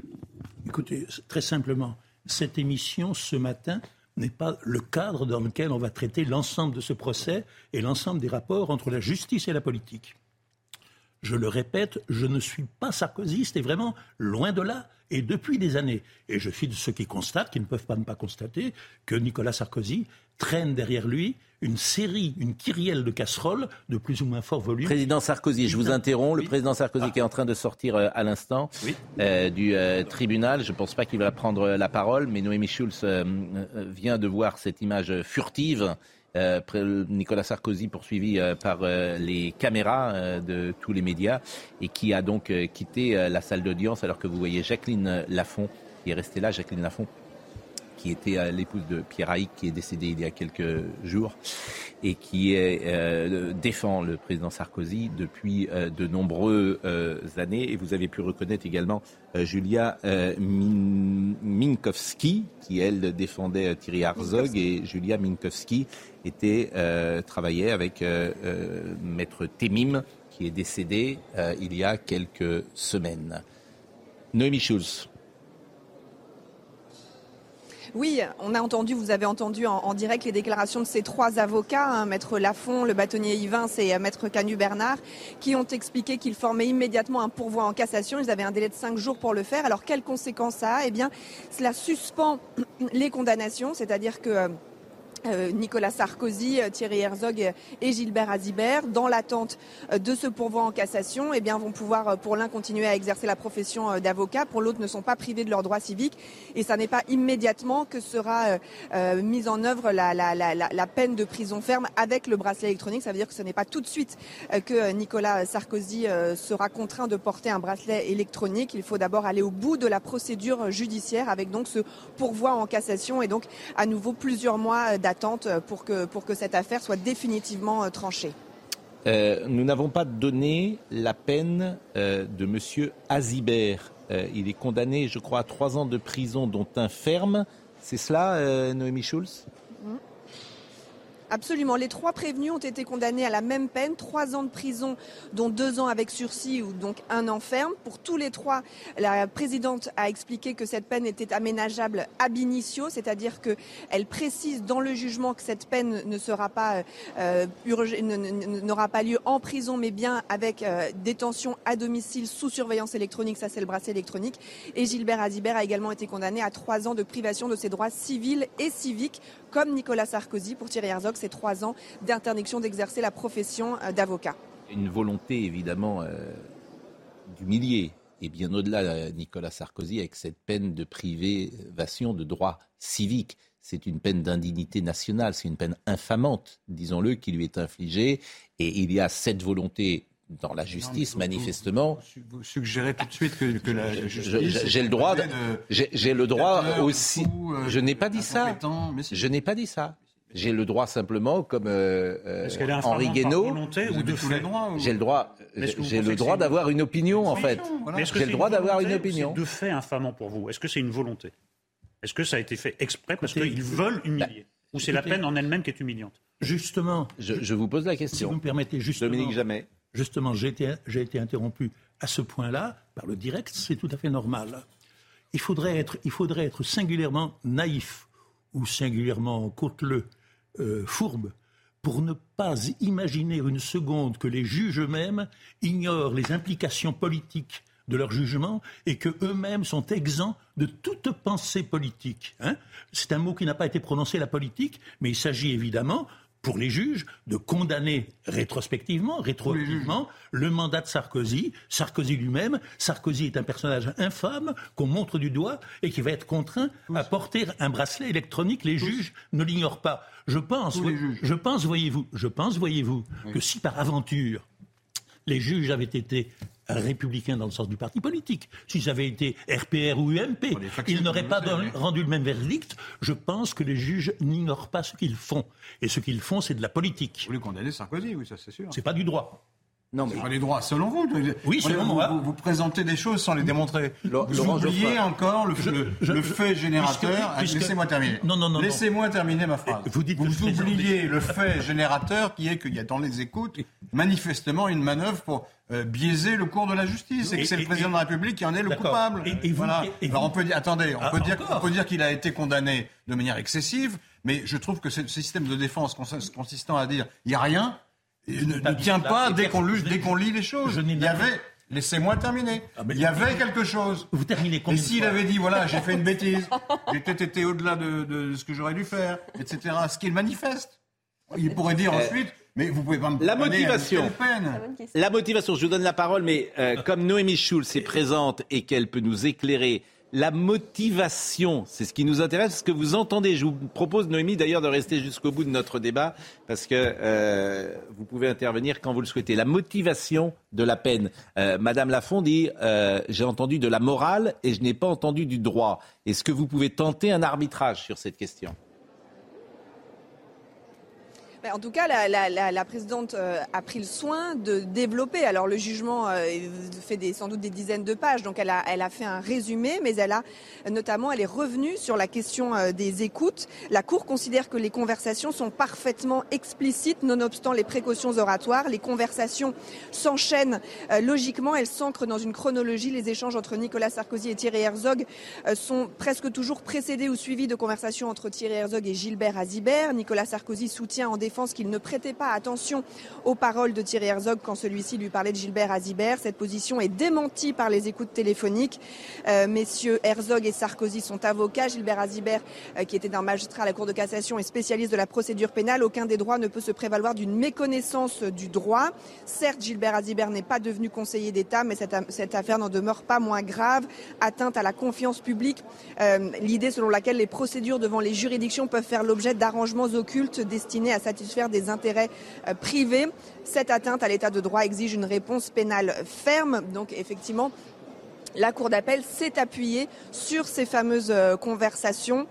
Écoutez, très simplement, cette émission ce matin n'est pas le cadre dans lequel on va traiter l'ensemble de ce procès et l'ensemble des rapports entre la justice et la politique. Je le répète, je ne suis pas sarkozyste et vraiment loin de là. Et depuis des années, et je suis de ceux qui constatent, qui ne peuvent pas ne pas constater, que Nicolas Sarkozy traîne derrière lui une série, une kyrielle de casseroles de plus ou moins fort volume. Président Sarkozy, je vous interromps. Le président Sarkozy qui est en train de sortir euh, à l'instant euh, du euh, tribunal. Je ne pense pas qu'il va prendre la parole, mais Noémie Schulz euh, vient de voir cette image furtive. Euh, Nicolas Sarkozy poursuivi euh, par euh, les caméras de tous les médias et qui a donc quitté la salle d'audience alors que vous voyez Jacqueline Lafont qui est restée là. Jacqueline Lafont qui était l'épouse de Pierre Haïk, qui est décédé il y a quelques jours. et qui est, défend le président Sarkozy depuis de nombreuses années. Et vous avez pu reconnaître également Julia Minkowski, qui elle défendait Thierry Herzog, et Julia Minkowski était, travaillait avec Maître Temim, qui est décédé il y a quelques semaines. Noémie Schulz. Oui, on a entendu, vous avez entendu en, direct les déclarations de ces trois avocats, hein, Maître Lafont, le bâtonnier Yvain et euh, Maître Canu-Bernard, qui ont expliqué qu'ils formaient immédiatement un pourvoi en cassation. Ils avaient un délai de cinq jours pour le faire. Alors, quelles conséquences ça a? Eh bien, cela suspend les condamnations, c'est-à-dire que euh, euh, Nicolas Sarkozy, euh, Thierry Herzog et Gilbert Azibert, dans l'attente euh, de ce pourvoi en cassation, eh bien, vont pouvoir, pour l'un, continuer à exercer la profession d'avocat, pour l'autre, ne sont pas privés de leurs droits civiques. Et ça n'est pas immédiatement que sera mise en œuvre la, peine de prison ferme avec le bracelet électronique. Ça veut dire que ce n'est pas tout de suite que Nicolas Sarkozy sera contraint de porter un bracelet électronique. Il faut d'abord aller au bout de la procédure judiciaire avec donc ce pourvoi en cassation et donc à nouveau plusieurs mois d'attente pour que, pour que cette affaire soit définitivement euh, tranchée. Euh, nous n'avons pas donné la peine euh, de M. Azibert. il est condamné, je crois, à trois ans de prison, dont un ferme. C'est cela, Noémie Schulz? Absolument. Les trois prévenus ont été condamnés à la même peine, trois ans de prison, dont deux ans avec sursis ou donc un an ferme. Pour tous les trois, la présidente a expliqué que cette peine était aménageable ab initio, c'est-à-dire qu'elle précise dans le jugement que cette peine ne sera pas euh, n'aura pas lieu en prison, mais bien avec euh, détention à domicile sous surveillance électronique. Ça, c'est le bracelet électronique. Et Gilbert Azibert a également été condamné à trois ans de privation de ses droits civils et civiques, comme Nicolas Sarkozy pour Thierry Herzog ces trois ans d'interdiction d'exercer la profession euh, d'avocat. Une volonté évidemment euh, d'humilier et bien au-delà euh, Nicolas Sarkozy avec cette peine de privation de droits civiques. C'est une peine d'indignité nationale, c'est une peine infamante, disons-le, qui lui est infligée. Et il y a cette volonté dans la justice, manifestement. Vous, suggérez tout de suite que, la justice. J'ai le droit, j'ai le droit aussi. je n'ai pas dit ça. Je n'ai pas dit ça. J'ai le droit simplement, comme euh, euh Henri Guénaud, j'ai le droit, j'ai le droit d'avoir une opinion en fait. J'ai le droit d'avoir une opinion. De fait infamant pour vous? Est-ce que c'est une volonté? Est-ce que ça a été fait exprès parce qu'ils veulent humilier? Ou c'est la peine en elle-même qui est humiliante? Justement, je, vous pose la question. Si vous me permettez, justement, Dominique Jamais. Justement, j'ai été, interrompu à ce point-là par le direct. C'est tout à fait normal. Il faudrait être, singulièrement naïf ou singulièrement côteleux euh, fourbe pour ne pas imaginer une seconde que les juges eux-mêmes ignorent les implications politiques de leur jugement et que eux-mêmes sont exempts de toute pensée politique. Hein. C'est un mot qui n'a pas été prononcé, la politique, mais il s'agit évidemment pour les juges de condamner rétrospectivement, rétroactivement, le mandat de Sarkozy, Sarkozy lui-même. Sarkozy est un personnage infâme qu'on montre du doigt et qui va être contraint à porter un bracelet électronique. Les juges ne l'ignorent pas. Je pense, je pense, voyez-vous, je pense, voyez-vous, que si par aventure les juges avaient été républicains dans le sens du parti politique. Si ça avait été RPR ou UMP, ils n'auraient pas rendu le même verdict. Je pense que les juges n'ignorent pas ce qu'ils font. Et ce qu'ils font, c'est de la politique. Vous voulez condamner Sarkozy, oui, ça c'est sûr. C'est pas du droit. Non, mais... les droits, selon vous. Oui, selon vous, moi. Vous, présentez des choses sans les démontrer. vous oubliez encore le, fait générateur. Laissez-moi terminer. Non, non, non. Laissez-moi terminer ma phrase. Vous, dites vous oubliez le fait générateur qui est qu'il y a dans les écoutes manifestement une manœuvre pour euh, biaiser le cours de la justice et, que c'est le président de la République qui en est le coupable. Et, voilà. Alors on peut dire, attendez, on, ah, peut dire, on peut dire qu'il a été condamné de manière excessive, mais je trouve que ce système de défense consistant à dire il n'y a rien, ne, tient pas dès qu'on lit, les choses. Il y avait, laissez-moi terminer. Ah, il y avait quelque chose. Vous terminez Et s'il avait dit, voilà, j'ai fait une bêtise, j'ai peut-être été au-delà de, ce que j'aurais dû faire, etc., ce qu'il manifeste. Il pourrait dire euh, ensuite, mais vous pouvez pas me La motivation. La motivation, je vous donne la parole, mais euh, comme Noémie Schulz est présente et qu'elle peut nous éclairer la motivation, c'est ce qui nous intéresse, ce que vous entendez. Je vous propose, Noémie, d'ailleurs, de rester jusqu'au bout de notre débat, parce que euh, vous pouvez intervenir quand vous le souhaitez. La motivation de la peine. Euh, Madame Lafont dit, euh, j'ai entendu de la morale et je n'ai pas entendu du droit. Est-ce que vous pouvez tenter un arbitrage sur cette question? En tout cas, la, présidente euh, a pris le soin de développer. Alors le jugement euh, fait sans doute des dizaines de pages, donc elle a, elle a fait un résumé, mais elle a notamment, elle est revenue sur la question euh, des écoutes. La Cour considère que les conversations sont parfaitement explicites, nonobstant les précautions oratoires. Les conversations s'enchaînent logiquement, elles s'ancrent dans une chronologie. Les échanges entre Nicolas Sarkozy et Thierry Herzog sont presque toujours précédés ou suivis de conversations entre Thierry Herzog et Gilbert Azibert. Nicolas Sarkozy soutient en défense qu'il ne prêtait pas attention aux paroles de Thierry Herzog quand celui-ci lui parlait de Gilbert Azibert. Cette position est démentie par les écoutes téléphoniques. Euh, messieurs Herzog et Sarkozy sont avocats. Gilbert Azibert, euh, qui était un magistrat à la Cour de cassation et spécialiste de la procédure pénale, aucun des droits ne peut se prévaloir d'une méconnaissance du droit. Certes, Gilbert Azibert n'est pas devenu conseiller d'État, mais cette, affaire n'en demeure pas moins grave. Atteinte à la confiance publique, euh, l'idée selon laquelle les procédures devant les juridictions peuvent faire l'objet d'arrangements occultes destinés à satisfaire des intérêts euh, privés. Cette atteinte à l'état de droit exige une réponse pénale ferme. Donc effectivement, la Cour d'appel s'est appuyée sur ces fameuses euh, conversations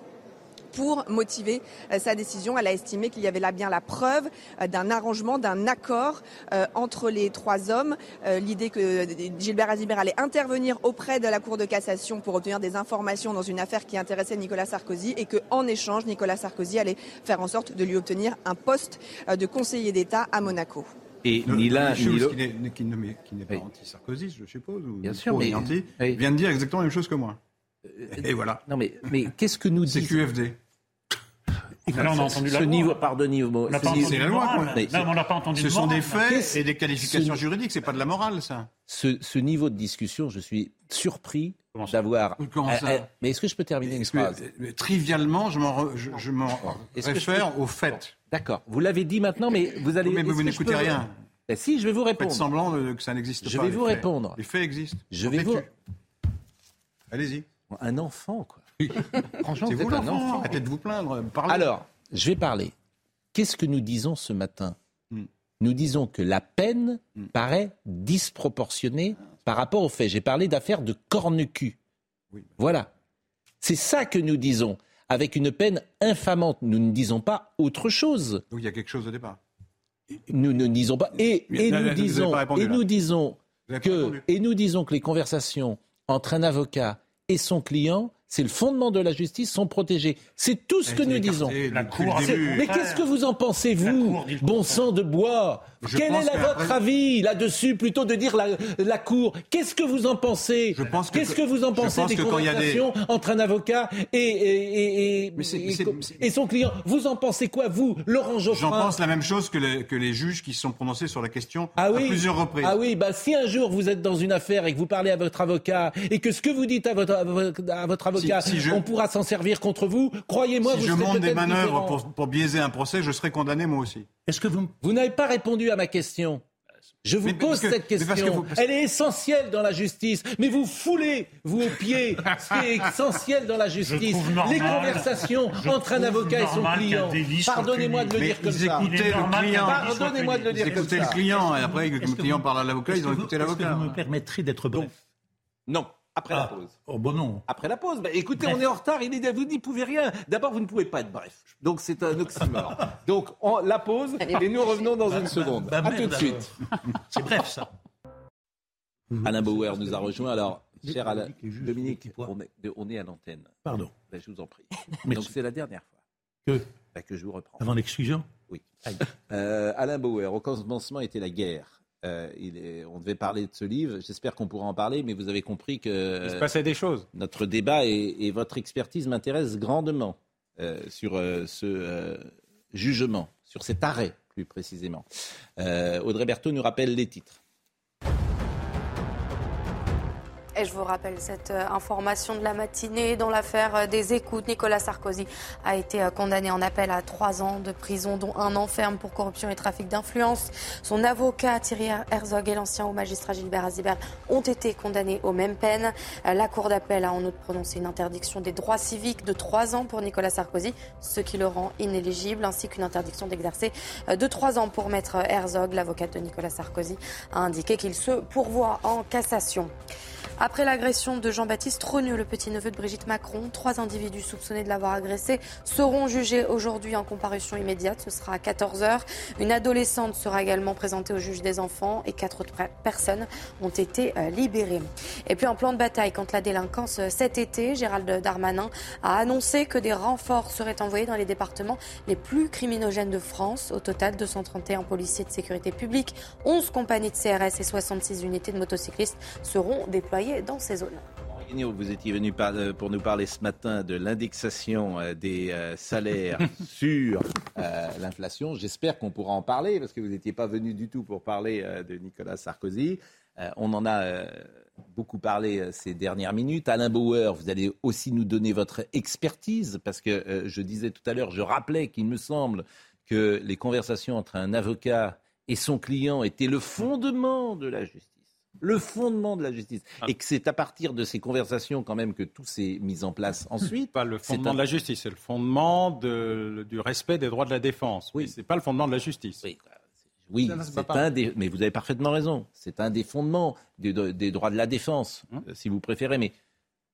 pour motiver euh, sa décision. Elle a estimé qu'il y avait là bien la preuve euh, d'un arrangement, d'un accord euh, entre les trois hommes. L'idée que Gilbert Azibert allait intervenir auprès de la Cour de cassation pour obtenir des informations dans une affaire qui intéressait Nicolas Sarkozy et qu'en échange, Nicolas Sarkozy allait faire en sorte de lui obtenir un poste de conseiller d'État à Monaco. Et ni l'un ni l'autre. Qui n'est pas anti-Sarkozy, je suppose, ou Bien sûr, mais, anti, vient de dire exactement la même chose que moi. Et voilà. Non, mais, mais qu'est-ce que nous dit C'est QFD. Là, on a entendu ce la niveau, loi. pardonnez-moi. C'est la loi, quoi. Mais, non, on n'a pas entendu Ce de sont morale. des faits et des qualifications ce- juridiques, c'est pas de la morale, ça. Ce, ce niveau de discussion, je suis surpris d'avoir. Euh, euh, mais est-ce que je peux terminer une que- phrase euh, Trivialement, je m'en re- je, je je réfère peux- aux faits. D'accord. Vous l'avez dit maintenant, mais vous allez. Mais vous je n'écoutez peux- rien. Ben si, je vais vous Faites répondre. semblant de- que ça n'existe Je pas. vais les vous répondre. Les faits existent. Je vais vous. Allez-y. Un enfant, quoi. Franchement, C'est vous vous êtes un l'enfant. enfant. Arrêtez de vous plaindre. Parlez. Alors, je vais parler. Qu'est-ce que nous disons ce matin? Hmm. Nous disons que la peine paraît disproportionnée par rapport aux faits. J'ai parlé d'affaires de corne-cul. Voilà. C'est ça que nous disons. Avec une peine infamante. Nous ne disons pas autre chose. Donc il y a quelque chose au départ. Nous ne disons pas. Et, et là, nous là, disons, pas répondu, et là. nous disons Vous avez pas que, et nous disons que les conversations entre un avocat et son client, c'est le fondement de la justice, sont protégées. C'est tout ce que nous disons. La Cour. Mais qu'est-ce que vous en pensez, vous, bon sang de bois Je Quel est la, votre avis là-dessus, plutôt de dire la, la Cour Qu'est-ce que vous en pensez Je pense que- Qu'est-ce que vous en pensez pense des conversations entre un avocat et, son client Vous en pensez quoi, vous, Laurent Geoffrin J'en pense la même chose que les, que les juges qui se sont prononcés sur la question Ah oui. à plusieurs reprises. Ah oui, bah si un jour vous êtes dans une affaire et que vous parlez à votre avocat et que ce que vous dites à votre, à votre, à votre avocat, Si- si je- on pourra s'en servir contre vous, croyez-moi, si vous je serez monte des manœuvres pour, pour biaiser un procès, je serai condamné moi aussi. Est-ce que vous, Vous n'avez pas répondu à ma question? Je vous Mais pose que- cette question. que vous- parce- Elle est essentielle dans la justice. Mais vous foulez, vous, au pied, ce qui est essentiel dans la justice. normal- Les conversations entre un avocat et son client. Pardonnez-moi de le Mais dire comme ils ça. est le client. Pardonnez-moi de le Ils dire comme écoutaient le ça. client et après, quand Est-ce le que client vous- parle à l'avocat, est-ce ils que ont écouté est-ce que l'avocat. vous me permettrez d'être bref? Non, après Ah, la pause. Oh bon non. Après la pause. Bah, écoutez, Bref. on est en retard. Il est, vous n'y pouvez rien. D'abord, vous ne pouvez pas être bref. Donc, c'est un oxymore. Donc, on, la pause et nous revenons dans une seconde. bah, à merde, tout de alors. suite. C'est bref ça. Alain Bauer nous a rejoint. Alors, cher Alain, Dominique est, on est à l'antenne. Pardon. Ben, je vous en prie. Merci. Donc, c'est la dernière fois Que ben, que je vous reprends. avant l'exclusion. Oui. Euh, Alain Bauer, au commencement était la guerre. Euh, il est- on devait parler de ce livre. J'espère qu'on pourra en parler, mais vous avez compris que Il se passait des choses. notre débat et, et votre expertise m'intéressent grandement euh, sur euh, ce jugement, sur cet arrêt plus précisément. Audrey Berthaud nous rappelle les titres. Et je vous rappelle cette euh, information de la matinée dans l'affaire euh, des écoutes. Nicolas Sarkozy a été euh, condamné en appel à trois ans de prison, dont un an ferme pour corruption et trafic d'influence. Son avocat Thierry Herzog et l'ancien haut magistrat Gilbert Azibert ont été condamnés aux mêmes peines. La Cour d'appel a en outre prononcé une interdiction des droits civiques de trois ans pour Nicolas Sarkozy, ce qui le rend inéligible, ainsi qu'une interdiction d'exercer de trois ans pour Maître Herzog. L'avocate de Nicolas Sarkozy a indiqué qu'il se pourvoit en cassation. Après l'agression de Jean-Baptiste Trogneux, le petit-neveu de Brigitte Macron, trois individus soupçonnés de l'avoir agressé seront jugés aujourd'hui en comparution immédiate. Ce sera à 14h. Une adolescente sera également présentée au juge des enfants et quatre autres personnes ont été euh, libérées. Et puis en plan de bataille contre la délinquance euh, cet été, Gérald Darmanin a annoncé que des renforts seraient envoyés dans les départements les plus criminogènes de France. Au total, 231 policiers de sécurité publique, 11 compagnies de CRS et 66 unités de motocyclistes seront déployées dans ces zones. Vous étiez venu euh, pour nous parler ce matin de l'indexation euh, des euh, salaires sur l'inflation. J'espère qu'on pourra en parler parce que vous n'étiez pas venu du tout pour parler de Nicolas Sarkozy. On en a beaucoup parlé ces dernières minutes. Alain Bauer, vous allez aussi nous donner votre expertise parce que je disais tout à l'heure, je rappelais qu'il me semble que les conversations entre un avocat et son client étaient le fondement de la justice le fondement de la justice. Ah. Et que c'est à partir de ces conversations quand même que tout s'est mis en place ensuite. Pas le fondement de la justice, c'est le fondement du respect des droits de la défense. Oui. C'est pas le fondement de la justice. Oui. c'est un des, mais vous avez parfaitement raison. C'est un des fondements des, des droits de la défense, hum. euh, si vous préférez. Mais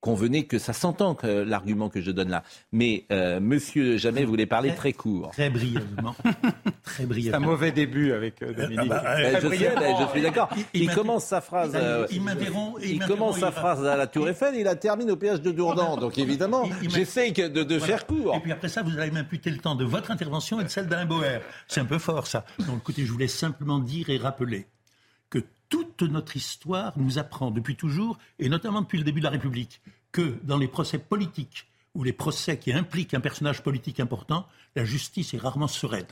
convenez que ça s'entend que l'argument que je donne là. Mais euh, Monsieur Jamais voulait parler très, court. Très brièvement. très brièvement. C'est un mauvais début avec euh, Dominique. Ah bah, je, je, suis d'accord. Il, commence sa phrase. il. Il, commence sa phrase à la Tour Eiffel et il la termine au péage de Dourdan. Donc évidemment, j'essaye de, de faire court. Et puis après ça, vous allez m'imputer le temps de votre intervention et de celle d'Alain Boer. C'est un peu fort ça. Donc écoutez, je voulais simplement dire et rappeler toute notre histoire nous apprend depuis toujours, et notamment depuis le début de la République, que dans les procès politiques ou les procès qui impliquent un personnage politique important, la justice est rarement sereine.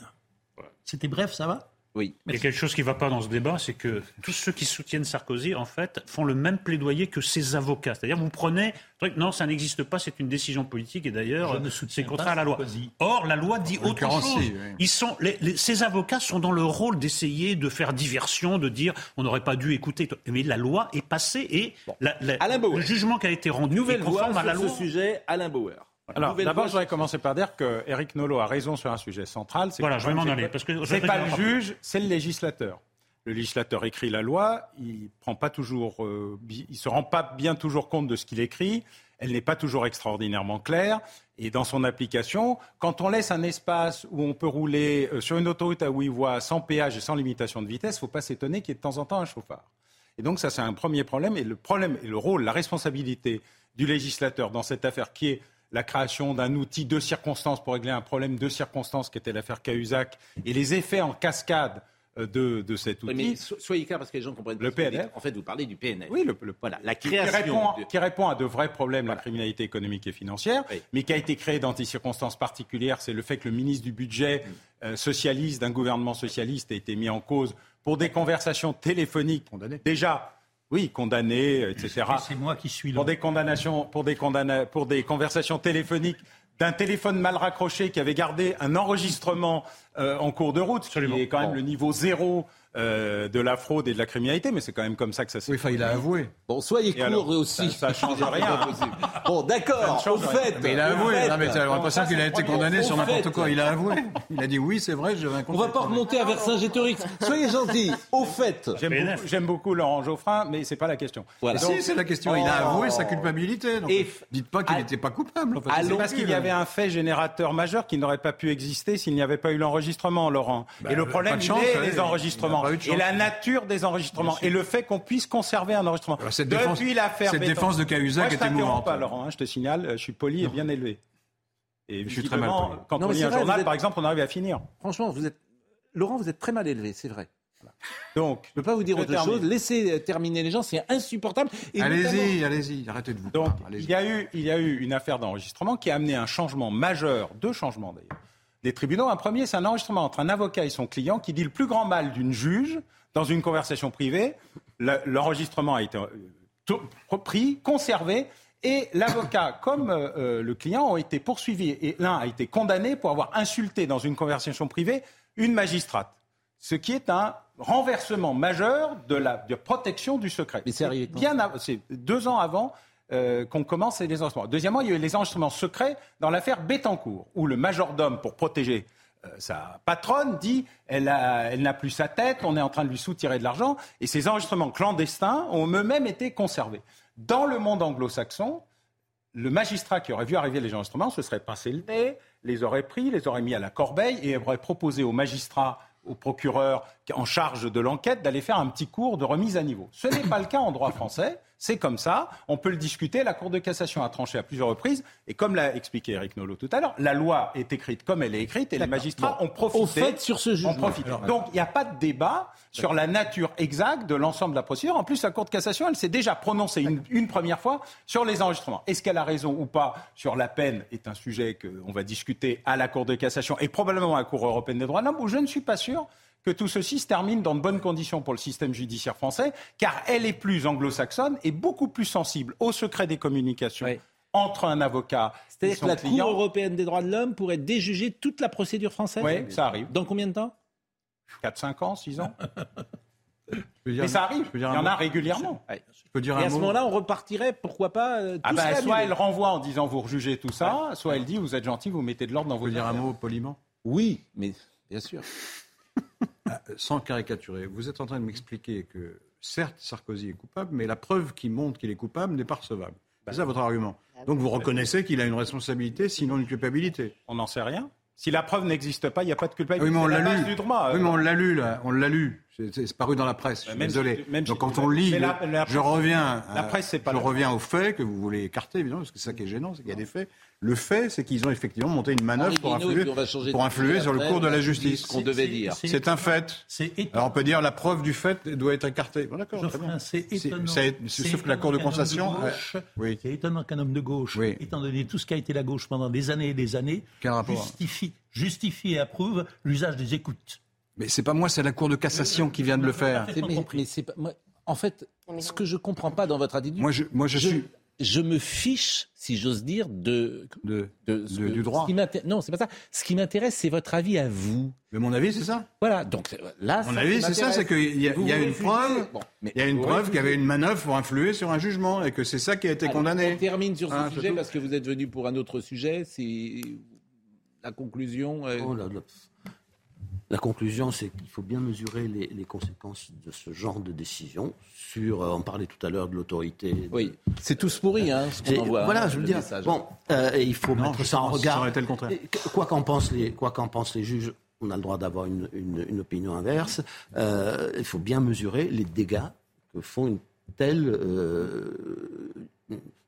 C'était bref, ça va? Oui. Il y a quelque chose qui ne va pas dans ce débat, c'est que tous ceux qui soutiennent Sarkozy, en fait, font le même plaidoyer que ses avocats. C'est-à-dire, vous prenez, non, ça n'existe pas, c'est une décision politique, et d'ailleurs, c'est contraire à la loi. Or, la loi dit autre chose. Ils sont, ces avocats sont dans le rôle d'essayer de faire diversion, de dire, on n'aurait pas dû écouter. Mais la loi est passée et le jugement qui a été rendu Nouvelle est conforme à la loi. ce sujet, Alain Bauer. Alors, d'abord, je voudrais commencer par dire que Eric Nolot a raison sur un sujet central. Voilà, je vais m'en aller. Parce que c'est pas le juge, c'est le législateur. Le législateur écrit la loi, il prend pas toujours, euh, il se rend pas bien toujours compte de ce qu'il écrit. Elle n'est pas toujours extraordinairement claire. Et dans son application, quand on laisse un espace où on peut rouler euh, sur une autoroute à huit voies sans péage et sans limitation de vitesse, il ne faut pas s'étonner qu'il y ait de temps en temps un chauffard. Et donc ça, c'est un premier problème. Et le problème et le rôle, la responsabilité du législateur dans cette affaire qui est la création d'un outil de circonstances pour régler un problème de circonstances qui était l'affaire Cahuzac et les effets en cascade euh, de, de cet outil. mais soyez clair parce que les gens comprennent. Le PNL. En fait, vous parlez du PNL. Oui, le, voilà, la création qui répond, à de vrais problèmes, la criminalité économique et financière, mais qui a été créé dans des circonstances particulières. C'est le fait que le ministre du budget mm. euh, socialiste d'un gouvernement socialiste a été mis en cause pour des conversations téléphoniques. Condamné. Déjà oui, condamné, etc. C'est moi qui suis là. Pour des condamnations, pour des, pour des conversations téléphoniques d'un téléphone mal raccroché qui avait gardé un enregistrement euh, en cours de route, qui est quand même le niveau zéro euh, de la fraude et de la criminalité, mais c'est quand même comme ça que ça s'est. Oui, enfin, il a avoué. Bon, soyez court aussi. Ça, ne change rien. bon, d'accord. Au fait. Mais il a avoué. non, mais t'as l'impression qu'il a été condamné sur n'importe quoi. Il a avoué. Il a dit oui, c'est vrai, j'avais un On va pas remonter à Vercingétorix. Soyez gentils. Au fait. J'aime beaucoup, Laurent Geoffrin, mais c'est pas la question. Voilà. si, c'est la question. Il a avoué sa culpabilité. Donc, dites pas qu'il n'était pas coupable. En fait. C'est parce qu'il y avait un fait générateur majeur qui n'aurait pas pu exister s'il n'y avait pas eu l'enregistrement, Laurent. Et le problème, c'est les enregistrements. Et la nature des enregistrements et le fait qu'on puisse conserver un enregistrement. cette défense, Depuis l'affaire cette défense de Cahuzac était mouvante. pas, Laurent. Hein, je te signale, je suis poli et bien élevé. Et je suis très mal poli. Quand on lit un journal, par exemple, on arrive à finir. Franchement, vous êtes Laurent, vous êtes très mal élevé, c'est vrai. Donc, je ne peux pas vous dire autre chose. Laissez terminer les gens, c'est insupportable. Allez-y, allez-y, arrêtez de vous. Donc, il y a eu, il y a eu une affaire d'enregistrement qui a amené un changement majeur, deux changements d'ailleurs, des tribunaux. Un premier, c'est un enregistrement entre un avocat et son client qui dit le plus grand mal d'une juge dans une conversation privée. L'enregistrement a été euh, pris, conservé, et l'avocat comme euh, euh, le client ont été poursuivis. Et l'un a été condamné pour avoir insulté dans une conversation privée une magistrate. Ce qui est un renversement majeur de la protection du secret. Mais c'est arrivé bien C'est deux ans avant qu'on commence les enregistrements. Deuxièmement, il y a eu les enregistrements secrets dans l'affaire Bettencourt, où le majordome, pour protéger euh, sa patronne dit elle, n'a plus sa tête, on est en train de lui soutirer de l'argent, et ces enregistrements clandestins ont eux-mêmes été conservés. Dans le monde anglo-saxon, le magistrat qui aurait vu arriver les enregistrements se serait pincé le nez, les aurait pris, les aurait mis à la corbeille et aurait proposé au magistrat, au procureur en charge de l'enquête d'aller faire un petit cours de remise à niveau. Ce n'est pas le cas en droit français. C'est comme ça, on peut le discuter. La Cour de cassation a tranché à plusieurs reprises. Et comme l'a expliqué Eric Nolot tout à l'heure, la loi est écrite comme elle est écrite et les magistrats ont profité. Au fait, sur ce jugement. Donc il n'y a pas de débat sur la nature exacte de l'ensemble de la procédure. En plus, la Cour de cassation, elle s'est déjà prononcée une, une première fois sur les enregistrements. Est-ce qu'elle a raison ou pas sur la peine est un sujet qu'on va discuter à la Cour de cassation et probablement à la Cour européenne des droits de l'homme, où je ne suis pas sûr que tout ceci se termine dans de bonnes conditions pour le système judiciaire français, car elle est plus anglo-saxonne et beaucoup plus sensible au secret des communications. Entre un avocat et C'est-à-dire que la client. Cour européenne des droits de l'homme pourrait déjuger toute la procédure française Oui, ça arrive. Dans combien de temps? 4-5 ans, 6 ans Mais ça arrive, je il y en a régulièrement. Je peux dire Et un à ce moment-là, on repartirait, pourquoi pas euh, Ah tout bah, soit elle renvoie en disant vous rejugez tout ça, soit elle dit vous êtes gentil, vous mettez de l'ordre dans Je vos peux dire un mot poliment? Oui, mais bien sûr. Ah, Sans caricaturer, vous êtes en train de m'expliquer que certes Sarkozy est coupable, mais la preuve qui montre qu'il est coupable n'est pas recevable. C'est ça votre argument. Donc vous reconnaissez qu'il a une responsabilité, sinon une culpabilité. On n'en sait rien. Si la preuve n'existe pas, il n'y a pas de culpabilité. Oui, mais on la lu. du droit. Oui, mais on l'a lu là, on l'a lu. C'est- paru dans la presse. Je suis Même désolé. si- même Donc si- quand on lit, la- la je presse- reviens. la presse, c'est pas Je reviens au fait que vous voulez écarter évidemment, parce que c'est ça qui est gênant, c'est qu'il y a des faits. Le fait, c'est qu'ils ont effectivement monté une manœuvre pour influer, pour influer sur le cours de la justice. qu'on devait dire. C'est un fait. Alors on peut dire la preuve du fait doit être écartée. Bon, d'accord, c'est étonnant. Sauf que la Cour de étonnant qu'un homme cassation. euh, oui. C'est étonnant qu'un homme de gauche, Oui. étant donné tout ce qu'a été la gauche pendant des années et des années, justifie, justifie et approuve l'usage des écoutes. Mais c'est pas moi, c'est la Cour de cassation qui vient de le faire. Mais- mais c'est pas- moi, en fait, ce que je comprends pas dans votre attitude, Moi, je, moi, je suis. je me fiche, si j'ose dire, de, de, du droit. ce qui non, c'est pas ça. Ce qui m'intéresse, c'est votre avis à vous. Mais mon avis, c'est ça. Voilà. Donc là, Mon ça, avis, c'est ça, c'est qu'il y a, y une preuve. Bon, Il y a une preuve qu'il y avait une manœuvre pour influer sur un jugement et que c'est ça qui a été condamné. On termine sur ce Hein, sujet parce que vous êtes venu pour un autre sujet. C'est la conclusion. euh, Oh là là. La conclusion, c'est qu'il faut bien mesurer les, les conséquences de ce genre de décision. Sur, euh, on parlait tout à l'heure de l'autorité. de- Oui, c'est tous pourri, hein, ce qu'on envoie. voilà, hein, je veux dire. message. Bon, euh, et il faut Non, mettre ça en regard. ça le contraire. Quoi qu'en pensent les, quoi qu'en pensent les juges, on a le droit d'avoir une, une- une opinion inverse. Euh, il faut bien mesurer les dégâts que font une telle, euh,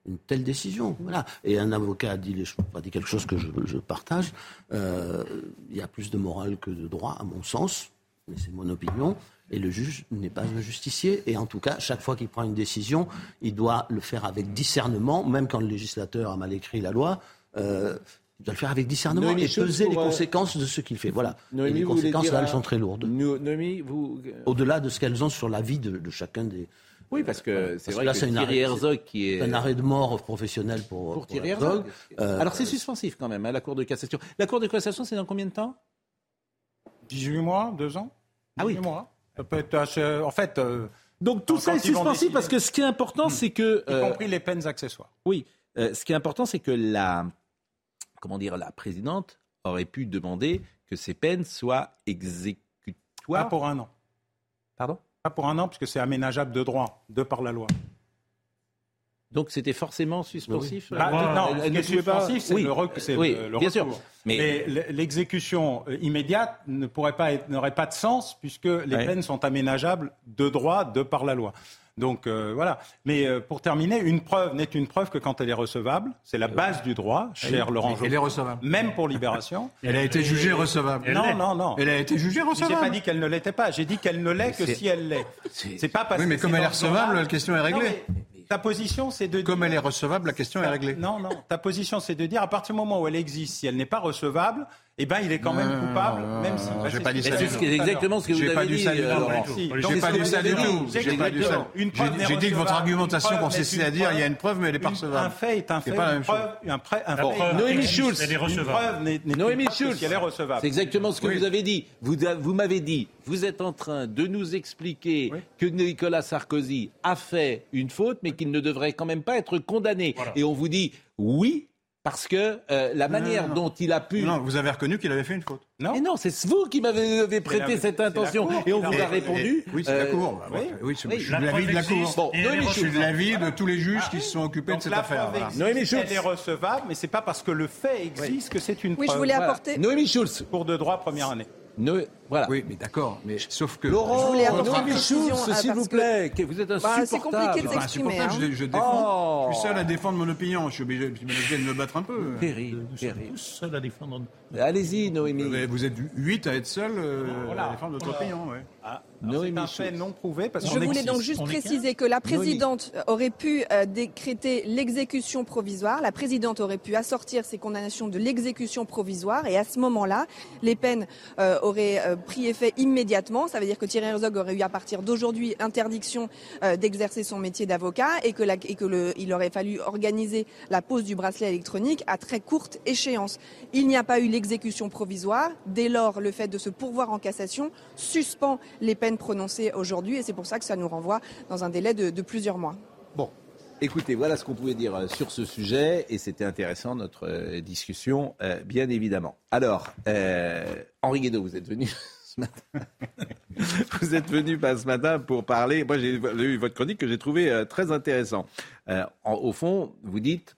une telle décision. Voilà. Et un avocat a dit, les, a dit quelque chose que je, je partage. Euh, il y a plus de morale que de droit, à mon sens, mais c'est mon opinion. Et le juge n'est pas un justicier. Et en tout cas, chaque fois qu'il prend une décision, il doit le faire avec discernement, même quand le législateur a mal écrit la loi. euh, il doit le faire avec discernement Noémie et peser les euh, conséquences de ce qu'il fait. Voilà. Noémie, et les conséquences, là, elles sont très lourdes. No- Noémie, vous. Au-delà de ce qu'elles ont sur la vie de, de chacun des. Oui, parce que c'est vrai là, que c'est une Thierry arrêt- Herzog qui est. c'est un arrêt de mort professionnel pour, Pour Thierry Herzog. Herzog. Euh, Alors c'est suspensif quand même, hein, la Cour de cassation. La Cour de cassation, c'est dans combien de temps? 18 mois, 2 ans? Ah oui. 18 mois. Ça peut être assez- En fait, euh, Donc tout ça est suspensif parce que ce qui est important, c'est que. y euh, compris les peines accessoires. Oui, euh, ce qui est important, c'est que la, comment dire, la présidente aurait pu demander que ces peines soient Pas exécutoires. pour un an. Pardon? Pas pour un an, puisque c'est aménageable de droit, de par la loi. Donc c'était forcément suspensif. Bah, euh, non, ce qui est suspensif, c'est Oui, le, rec- oui, le- le bien recours. sûr. Mais, l'exécution euh, immédiate ne pourrait pas être- n'aurait pas de sens puisque les Ouais. peines sont aménageables de droit, de par la loi. Donc euh, voilà. Mais euh, pour terminer, une preuve n'est une preuve que quand elle est recevable. C'est la base du droit, cher Elle- Laurent elle est recevable. Même pour libération. Elle a été jugée recevable. Elle Non, non, non. Elle a été jugée J'ai recevable. pas dit qu'elle ne l'était pas. J'ai dit qu'elle ne l'est que si elle l'est. C'est pas parce Oui, mais que comme elle est recevable, la question est Non, réglée. mais ta position, c'est de Comme dire- elle est recevable, la question est réglée. non, non. Ta position, c'est de dire à partir du moment où elle existe, si elle n'est pas recevable, eh ben, il est quand même coupable, non, même si. j'ai pas dit ça c'est exactement ce que vous J'ai avez dit euh. J'ai pas dit que ça du tout. J'ai pas dit ça. J'ai- que votre argumentation consistait à dire il y a une preuve, mais elle n'est pas Une- recevable. Un fait est un C'est fait. pas la même chose. Noémie Schulz. Est Noémie Schulz. est. C'est exactement ce que vous avez dit. Vous, m'avez dit, vous êtes en train de nous expliquer que Nicolas Sarkozy a fait une faute, mais qu'il ne devrait quand même pas être condamné. Et on vous dit, oui, parce que euh, la manière non. dont il a pu. Non, vous avez reconnu qu'il avait fait une faute. Non, Mais non, c'est vous qui m'avez avez prêté la- cette intention Cour et on vous a répondu. Et- oui, c'est la euh, Cour. Bah, oui. Oui, je suis La de l'avis de la Cour. Bon, Je suis de recevable. l'avis de tous les juges qui se sont occupés Donc de cette la affaire. voilà. Noémie Schultz. elle est recevable, mais c'est pas parce que le fait existe que c'est une Oui, je voulais Voilà. apporter. Noémie Schulz. Cours de droit première année. Voilà. Oui, mais d'accord. Mais sauf que. Laurent, s'il vous plaît, que vous êtes Bah, c'est insupportable. compliqué de s'exprimer. que hein. je, je défends. Oh. Je suis seul à défendre mon opinion. Je suis obligé, je suis obligé de me battre un peu. Terrible, terrible. seuls à défendre. Allez-y, Noémie. Mais Vous êtes huit à être seul euh, Voilà. à défendre votre opinion. Ouais. Ah, Noémie c'est un fait non prouvé parce Je voulais existe. donc juste préciser que la présidente aurait pu euh, décréter l'exécution provisoire. La présidente aurait pu assortir ces condamnations de l'exécution provisoire. Et à ce moment-là, les peines euh, auraient euh, pris effet immédiatement. Ça veut dire que Thierry Herzog aurait eu à partir d'aujourd'hui interdiction euh, d'exercer son métier d'avocat et que, aurait fallu organiser la pose du bracelet électronique à très courte échéance. Il n'y a pas eu l'exécution provisoire. Dès lors, le fait de se pourvoir en cassation suspend les peines prononcées aujourd'hui et c'est pour ça que ça nous renvoie dans un délai de, de plusieurs mois. Bon, écoutez, voilà ce qu'on pouvait dire euh, sur ce sujet et c'était intéressant notre euh, discussion, euh, bien évidemment. Alors, Henri Guédot, vous êtes venu ce matin. vous êtes venu pas ce matin pour parler. Moi, j'ai eu votre chronique que j'ai trouvé très intéressant. Au fond, vous dites,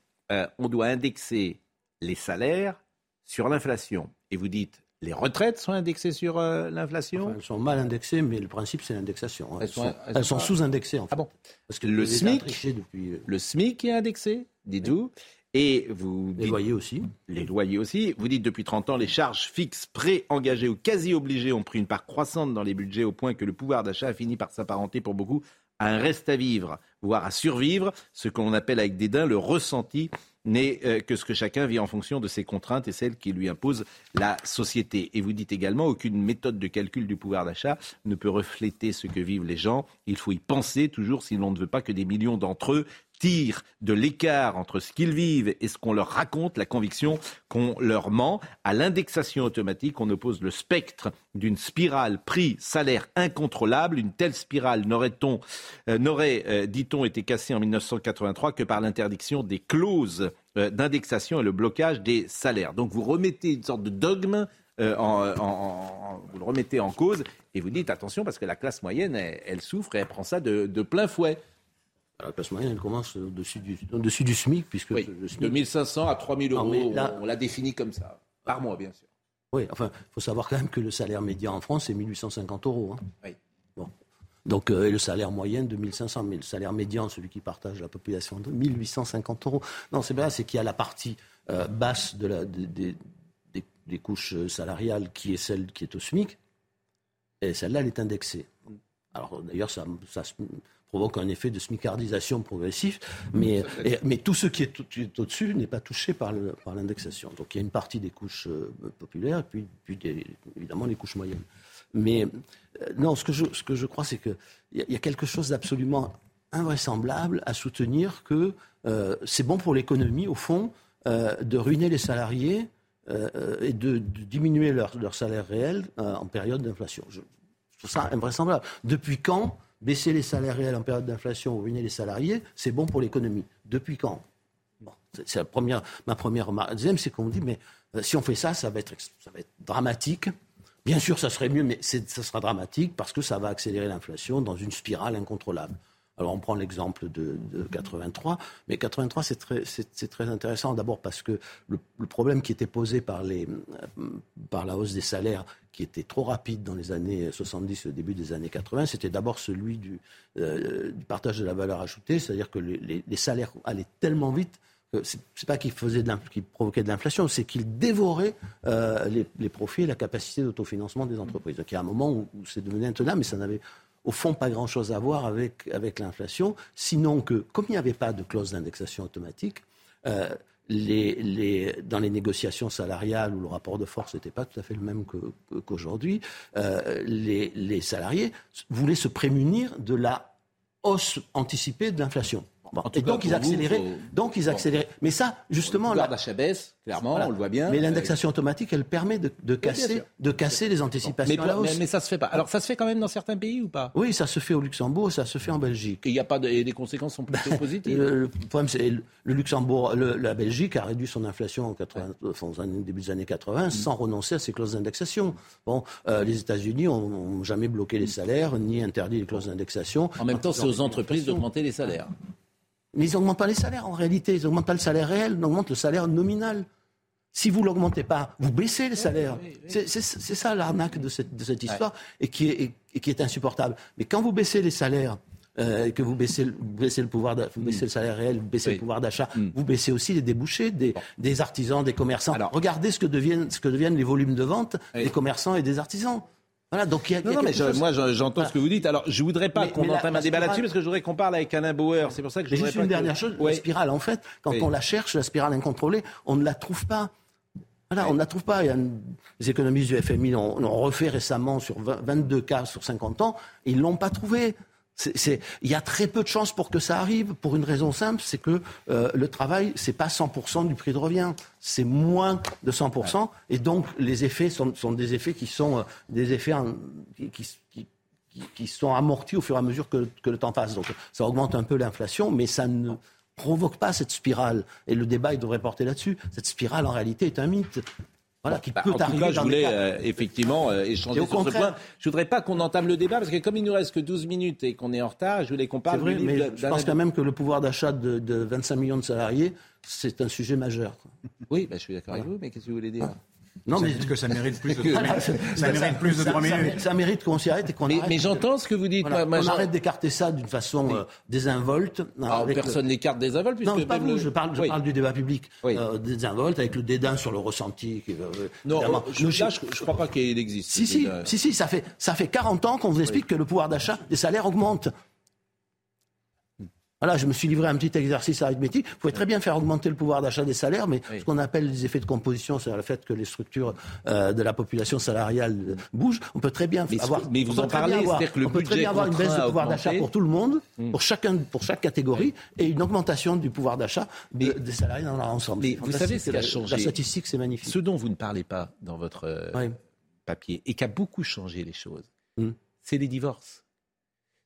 on doit indexer les salaires sur l'inflation et vous dites. Les retraites sont indexées sur euh, l'inflation? Enfin, elles sont mal indexées, mais le principe, c'est l'indexation. hein. Elles Elles sont- pas- sous-indexées, en fait. Ah bon? Parce que Le SMIC depuis... euh, Le SMIC est indexé, dites-vous. Et vous Les loyers aussi. Les loyers aussi. Vous dites depuis 30 ans, les charges fixes pré-engagées ou quasi obligées ont pris une part croissante dans les budgets au point que le pouvoir d'achat a fini par s'apparenter pour beaucoup à un reste à vivre, voire à survivre, ce qu'on appelle avec dédain le ressenti n'est euh, que ce que chacun vit en fonction de ses contraintes et celles qui lui impose la société. Et vous dites également aucune méthode de calcul du pouvoir d'achat ne peut refléter ce que vivent les gens. Il faut y penser toujours si l'on ne veut pas que des millions d'entre eux tirent de l'écart entre ce qu'ils vivent et ce qu'on leur raconte, la conviction qu'on leur ment. À l'indexation automatique, on oppose le spectre d'une spirale prix-salaire incontrôlable. Une telle spirale n'aurait-on, euh, n'aurait, euh, dit-on, été cassée en 1983 que par l'interdiction des clauses euh, d'indexation et le blocage des salaires. Donc vous remettez une sorte de dogme en, vous le remettez en cause et vous dites attention parce que la classe moyenne, elle, souffre et elle prend ça de plein fouet. La classe moyenne, elle commence au-dessus du, SMIC, puisque Oui, le SMIC... de 1500 à 3000 Non, euros, là- on, l'a défini comme ça, par mois bien sûr. Oui, enfin, il faut savoir quand même que le salaire médian en France, c'est 1850 euros. hein. Oui. Bon. Donc, euh, et le salaire moyen, 2500. Mais le salaire médian, celui qui partage la population, de 1850 euros. Non, c'est bien, c'est qu'il y a la partie euh, basse de la, des- des, des- des couches salariales qui est celle qui est au SMIC. Et celle-là, elle est indexée. Alors, d'ailleurs, ça, ça provoque un effet de smicardisation progressif, mais, et- mais tout ce qui est, tout- qui est au-dessus n'est pas touché par, l'indexation. Donc il y a une partie des couches euh, populaires, et puis, puis des- évidemment les couches moyennes. Mais euh, non, ce que je, ce que je crois, c'est qu'il y, y a quelque chose d'absolument invraisemblable à soutenir que euh, c'est bon pour l'économie, au fond, euh, de ruiner les salariés et de, de diminuer leur, leur salaire réel en période d'inflation. Je, je trouve ça invraisemblable. Depuis quand baisser les salaires en période d'inflation ruiner les salariés, c'est bon pour l'économie Depuis quand? C'est première, ma première remarque. La deuxième, c'est qu'on dit, mais euh, si on fait ça, ça va être, ça va être dramatique. Bien sûr, ça serait mieux, mais ça sera dramatique parce que ça va accélérer l'inflation dans une spirale incontrôlable. Alors, on prend l'exemple de, de 83, mais 83, c'est très, intéressant. D'abord parce que le, problème qui était posé par, la hausse des salaires, qui était trop rapide dans les années 70 et au début des années 80, c'était d'abord celui du, euh, du partage de la valeur ajoutée, c'est-à-dire que les, salaires allaient tellement vite que c'est pas qu'ils faisaient de qu'ils provoquaient de l'inflation, c'est qu'ils dévoraient euh, les, les profits et la capacité d'autofinancement des entreprises. Donc il y a un moment où, où c'est devenu intenable, mais ça n'avait au fond pas grand-chose à voir avec, l'inflation, sinon que comme il n'y avait pas de clause d'indexation automatique, euh, dans les négociations salariales où le rapport de force n'était pas tout à fait le même qu'aujourd'hui, euh, les salariés voulaient se prémunir de la hausse anticipée de l'inflation. Bon, et cas, donc ils accéléraient. Donc ils Bon. accéléraient. Mais ça, justement, là, d'achat baisse, clairement, voilà. on le voit bien. Mais l'indexation automatique, elle permet de, casser, de casser les anticipations Mais, à la hausse. mais, mais ça se fait pas. Alors ça se fait quand même dans certains pays ou pas? Oui, ça se fait au Luxembourg, ça se fait en Belgique. Et il y a pas de, et les conséquences sont plutôt positives? Le, le problème, c'est le le Luxembourg, le- la Belgique a réduit son inflation en 80, enfin, aux années- début des années 80 sans renoncer à ses clauses d'indexation. Bon, euh, les États-Unis ont jamais bloqué les salaires ni interdit les clauses d'indexation. En même temps, c'est aux entreprises d'augmenter les salaires. Mais ils n'augmentent pas les salaires en réalité. Ils n'augmentent pas le salaire réel, ils augmentent le salaire nominal. Si vous ne l'augmentez pas, vous baissez les salaires. C'est ça l'arnaque de cette, de cette histoire et, qui est, et- et qui est insupportable. Mais quand vous baissez les salaires, euh, que vous baissez, vous baissez le pouvoir, vous baissez le salaire réel, vous baissez le pouvoir d'achat, vous baissez aussi les débouchés des, des artisans, des commerçants. Regardez ce que deviennent, ce que deviennent les volumes de vente des commerçants et des artisans. Voilà, donc il y a, il y a Non, mais je- moi je- j'entends Voilà. ce que vous dites. Alors je voudrais pas qu'on entame un débat là-dessus parce que je voudrais qu'on parle avec Alain Bauer. C'est pour ça que je juste pas une que- dernière chose, Ouais. la spirale, en fait, quand Oui. on la cherche, la spirale incontrôlée, on ne la trouve pas. Voilà, on ne la trouve pas. Il y a une- les économistes du FMI l'ont l'ont refait récemment sur 20 22 cas sur 50 ans. Ils ne l'ont pas trouvé. Il y a très peu de chances pour que ça arrive, pour une raison simple, c'est que euh, le travail, c'est pas 100% du prix de revient, c'est moins de 100%, et donc les effets sont, des effets qui sont euh, des effets qui sont amortis au fur et à mesure que, que le temps passe. Donc ça augmente un peu l'inflation, mais ça ne provoque pas cette spirale. Et le débat, il devrait porter là-dessus. Cette spirale, en réalité, est un mythe. Voilà, qui Bah, peut en tout arriver cas, je voulais euh, effectivement euh, échanger au sur ce point. Je voudrais pas qu'on entame le débat parce que comme il nous reste que 12 minutes et qu'on est en retard, je voulais qu'on parle vrai, du livre mais je pense quand même que le pouvoir d'achat de, de 25 millions de salariés, c'est un sujet majeur. Oui, bah, je suis d'accord avec vous, mais qu'est-ce que vous voulez dire? Non, mais que ça mérite plus de Que- trois minutes. Ça mérite plus de ça- trois ça- minutes. Ça mérite qu'on s'y arrête et qu'on Mais, arrête. mais j'entends ce que vous dites. On arrête d'écarter ça d'une façon euh, désinvolte. Alors, avec le- personne n'écarte puisque Non, pas vous, je parle, je Oui. parle du débat public. Oui. Euh, désinvolte, avec le dédain sur le ressenti. euh, Non, euh, je, je crois pas qu'il existe. Si, si, Euh, si, si, ça fait, ça fait 40 ans qu'on vous explique que le pouvoir d'achat des salaires augmente. Voilà, je me suis livré à un petit exercice arithmétique. Vous pouvez très bien faire augmenter le pouvoir d'achat des salaires, mais Oui. ce qu'on appelle les effets de composition, c'est-à-dire le fait que les structures euh, de la population salariale euh, bougent, on peut très bien Mais avoir. mais vous en parlez, c'est-à-dire que le on peut très budget bien avoir une baisse de pouvoir d'achat pour tout le monde, Mm. pour chacun, pour chaque catégorie, et une augmentation du pouvoir d'achat de- des salariés dans leur ensemble. Mais vous savez ce qui a La- changé La statistique, c'est magnifique. Ce dont vous ne parlez pas dans votre euh, papier et qui a beaucoup changé les choses, Mm. c'est les divorces.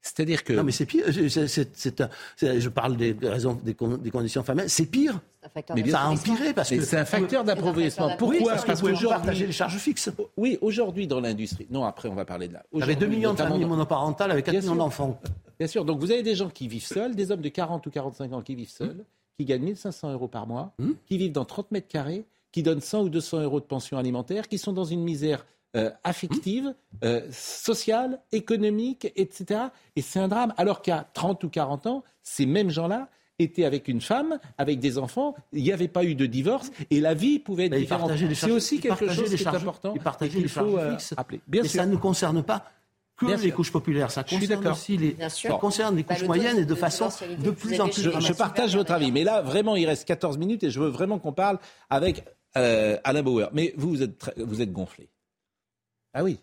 C'est-à-dire que Non, mais c'est pire. C'est- c'est- c'est un- c'est- je parle des raisons, des, con- des conditions familiales. C'est pire. un facteur Mais bien Ça a empiré parce que c'est un facteur d'appauvrissement. Pourquoi parce que vous pouvez qu'aujourd'hui- partager les charges fixes. Oui, aujourd'hui dans l'industrie. Non, après on va parler de là. Vous avez 2 Aujourd'hui, millions de familles monoparentales avec 4 Bien millions sûr. d'enfants. Bien sûr. Donc vous avez des gens qui vivent seuls, des hommes de 40 ou 45 ans qui vivent seuls, qui gagnent 1500 euros par mois, Hmm. qui vivent dans 30 mètres carrés, qui donnent 100 ou 200 euros de pension alimentaire, qui sont dans une misère euh, affective, euh, sociale, économique, etc. Et c'est un drame. Alors qu'à 30 ou 40 ans, ces mêmes gens-là étaient avec une femme, avec des enfants, il n'y avait pas eu de divorce et la vie pouvait être différente. C'est charges- aussi quelque chose qui est important et qu'il les faut euh, fixes. rappeler. Bien Mais sûr. ça ne concerne pas que Bien les sûr. couches populaires. Ça concerne aussi les. Bien sûr. Ça concerne les Bah, couches taux moyennes et de de façon de plus en plus Je, je partage votre avis, mais là, vraiment, il reste 14 minutes et je veux vraiment qu'on parle avec euh, Alain Bauer. Mais vous, vous êtes, très- vous êtes gonflé. Ah oui.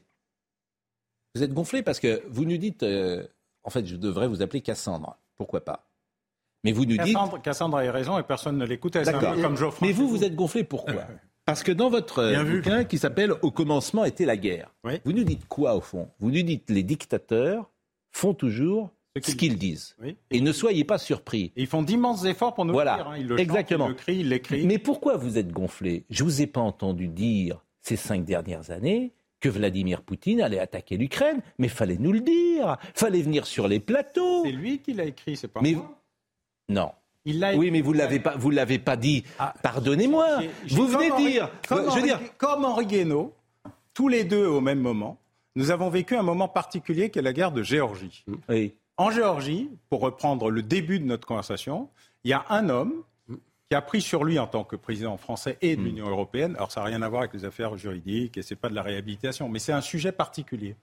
Vous êtes gonflé parce que vous nous dites, euh, en fait, je devrais vous appeler Cassandre. Pourquoi pas? Mais vous nous dites, Cassandre, a raison et personne ne l'écoutait. D'accord. comme Geoffroy. Mais vous, vous êtes gonflé pourquoi? Parce que dans votre Bien vu. bouquin qui s'appelle Au commencement était la guerre, Oui. vous nous dites quoi au fond? Vous nous dites les dictateurs font toujours Ce qu'ils disent. Oui. Et ne soyez pas surpris. Et ils font d'immenses efforts pour nous Voilà. dire. hein. Ils le Exactement. chantent, ils le crient, ils l'écrivent. Mais pourquoi vous êtes gonflé? Je vous ai pas entendu dire ces cinq dernières années que Vladimir Poutine allait attaquer l'Ukraine, mais fallait nous le dire, fallait venir sur les plateaux. C'est lui qui l'a écrit, c'est pas Mais moi. non. Il l'a Oui, mais vous l'avez pas, vous l'avez pas dit. Pardonnez-moi. J'ai- j'ai- Vous venez Henri- dire. Comme, je veux Henri, dire. comme Henri Guénaud, tous les deux au même moment, nous avons vécu un moment particulier qui est la guerre de Géorgie. Oui. En Géorgie, pour reprendre le début de notre conversation, il y a un homme qui a pris sur lui en tant que président français et de Hmm. l'Union européenne, alors ça n'a rien à voir avec les affaires juridiques et c'est pas de la réhabilitation, mais c'est un sujet particulier,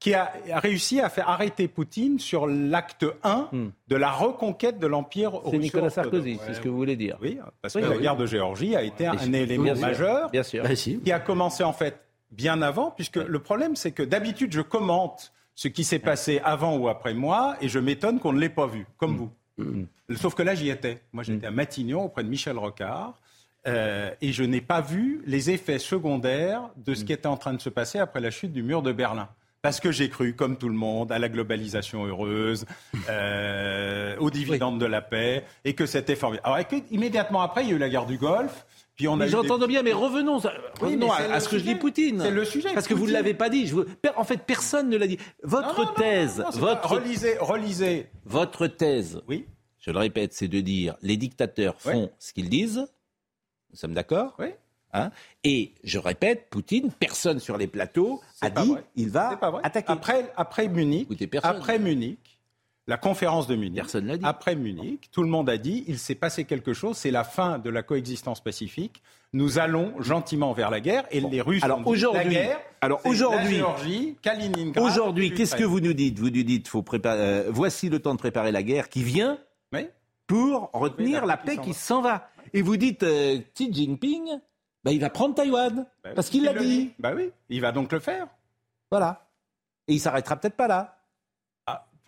qui a, a réussi à faire arrêter Poutine sur l'acte 1 de la reconquête de l'empire Hmm. C'est Nicolas. Sarkozy, c'est ce que vous voulez dire. Oui, parce Oui, que la oui. guerre de Géorgie a été un, Bien sûr. élément Bien majeur Bien sûr. Bah, qui a commencé en fait bien avant, puisque le problème c'est que d'habitude je commente ce qui s'est passé avant ou après moi et je m'étonne qu'on ne l'ait pas vu, comme vous. Mm. Sauf que là, j'y étais. Moi, j'étais à Matignon auprès de Michel Rocard. Euh, et je n'ai pas vu les effets secondaires de ce qui était en train de se passer après la chute du mur de Berlin. Parce que j'ai cru, comme tout le monde, à la globalisation heureuse, euh, aux dividendes de la paix, et que c'était formidable. Alors, immédiatement après, il y a eu la guerre du Golfe. Puis on a j'entends bien, mais revenons, revenons à, ce que je dis Poutine. C'est le sujet. Parce que vous ne l'avez pas dit. Je En fait, personne ne l'a dit. Votre thèse, votre relisez, relisez. Votre thèse. Oui. Je le répète, c'est de dire les dictateurs font ce qu'ils disent. Nous sommes d'accord Oui. Hein et je répète, Poutine, personne sur les plateaux a dit il va attaquer. Après, après Munich, après Munich, la conférence de Munich, personne dit. après Munich, tout le monde a dit il s'est passé quelque chose, c'est la fin de la coexistence pacifique. Nous allons gentiment vers la guerre et les Russes alors aujourd'hui, la guerre. Alors aujourd'hui. Aujourd'hui, qu'est-ce que vous nous dites? Vous nous dites faut préparer. Euh, voici le temps de préparer la guerre qui vient pour retenir la paix qui s'en va. Et vous dites euh, Xi Jinping, bah, il va prendre Taïwan bah parce qu'il l'a dit. Bah oui, il va donc le faire. Voilà. Et il s'arrêtera peut-être pas là.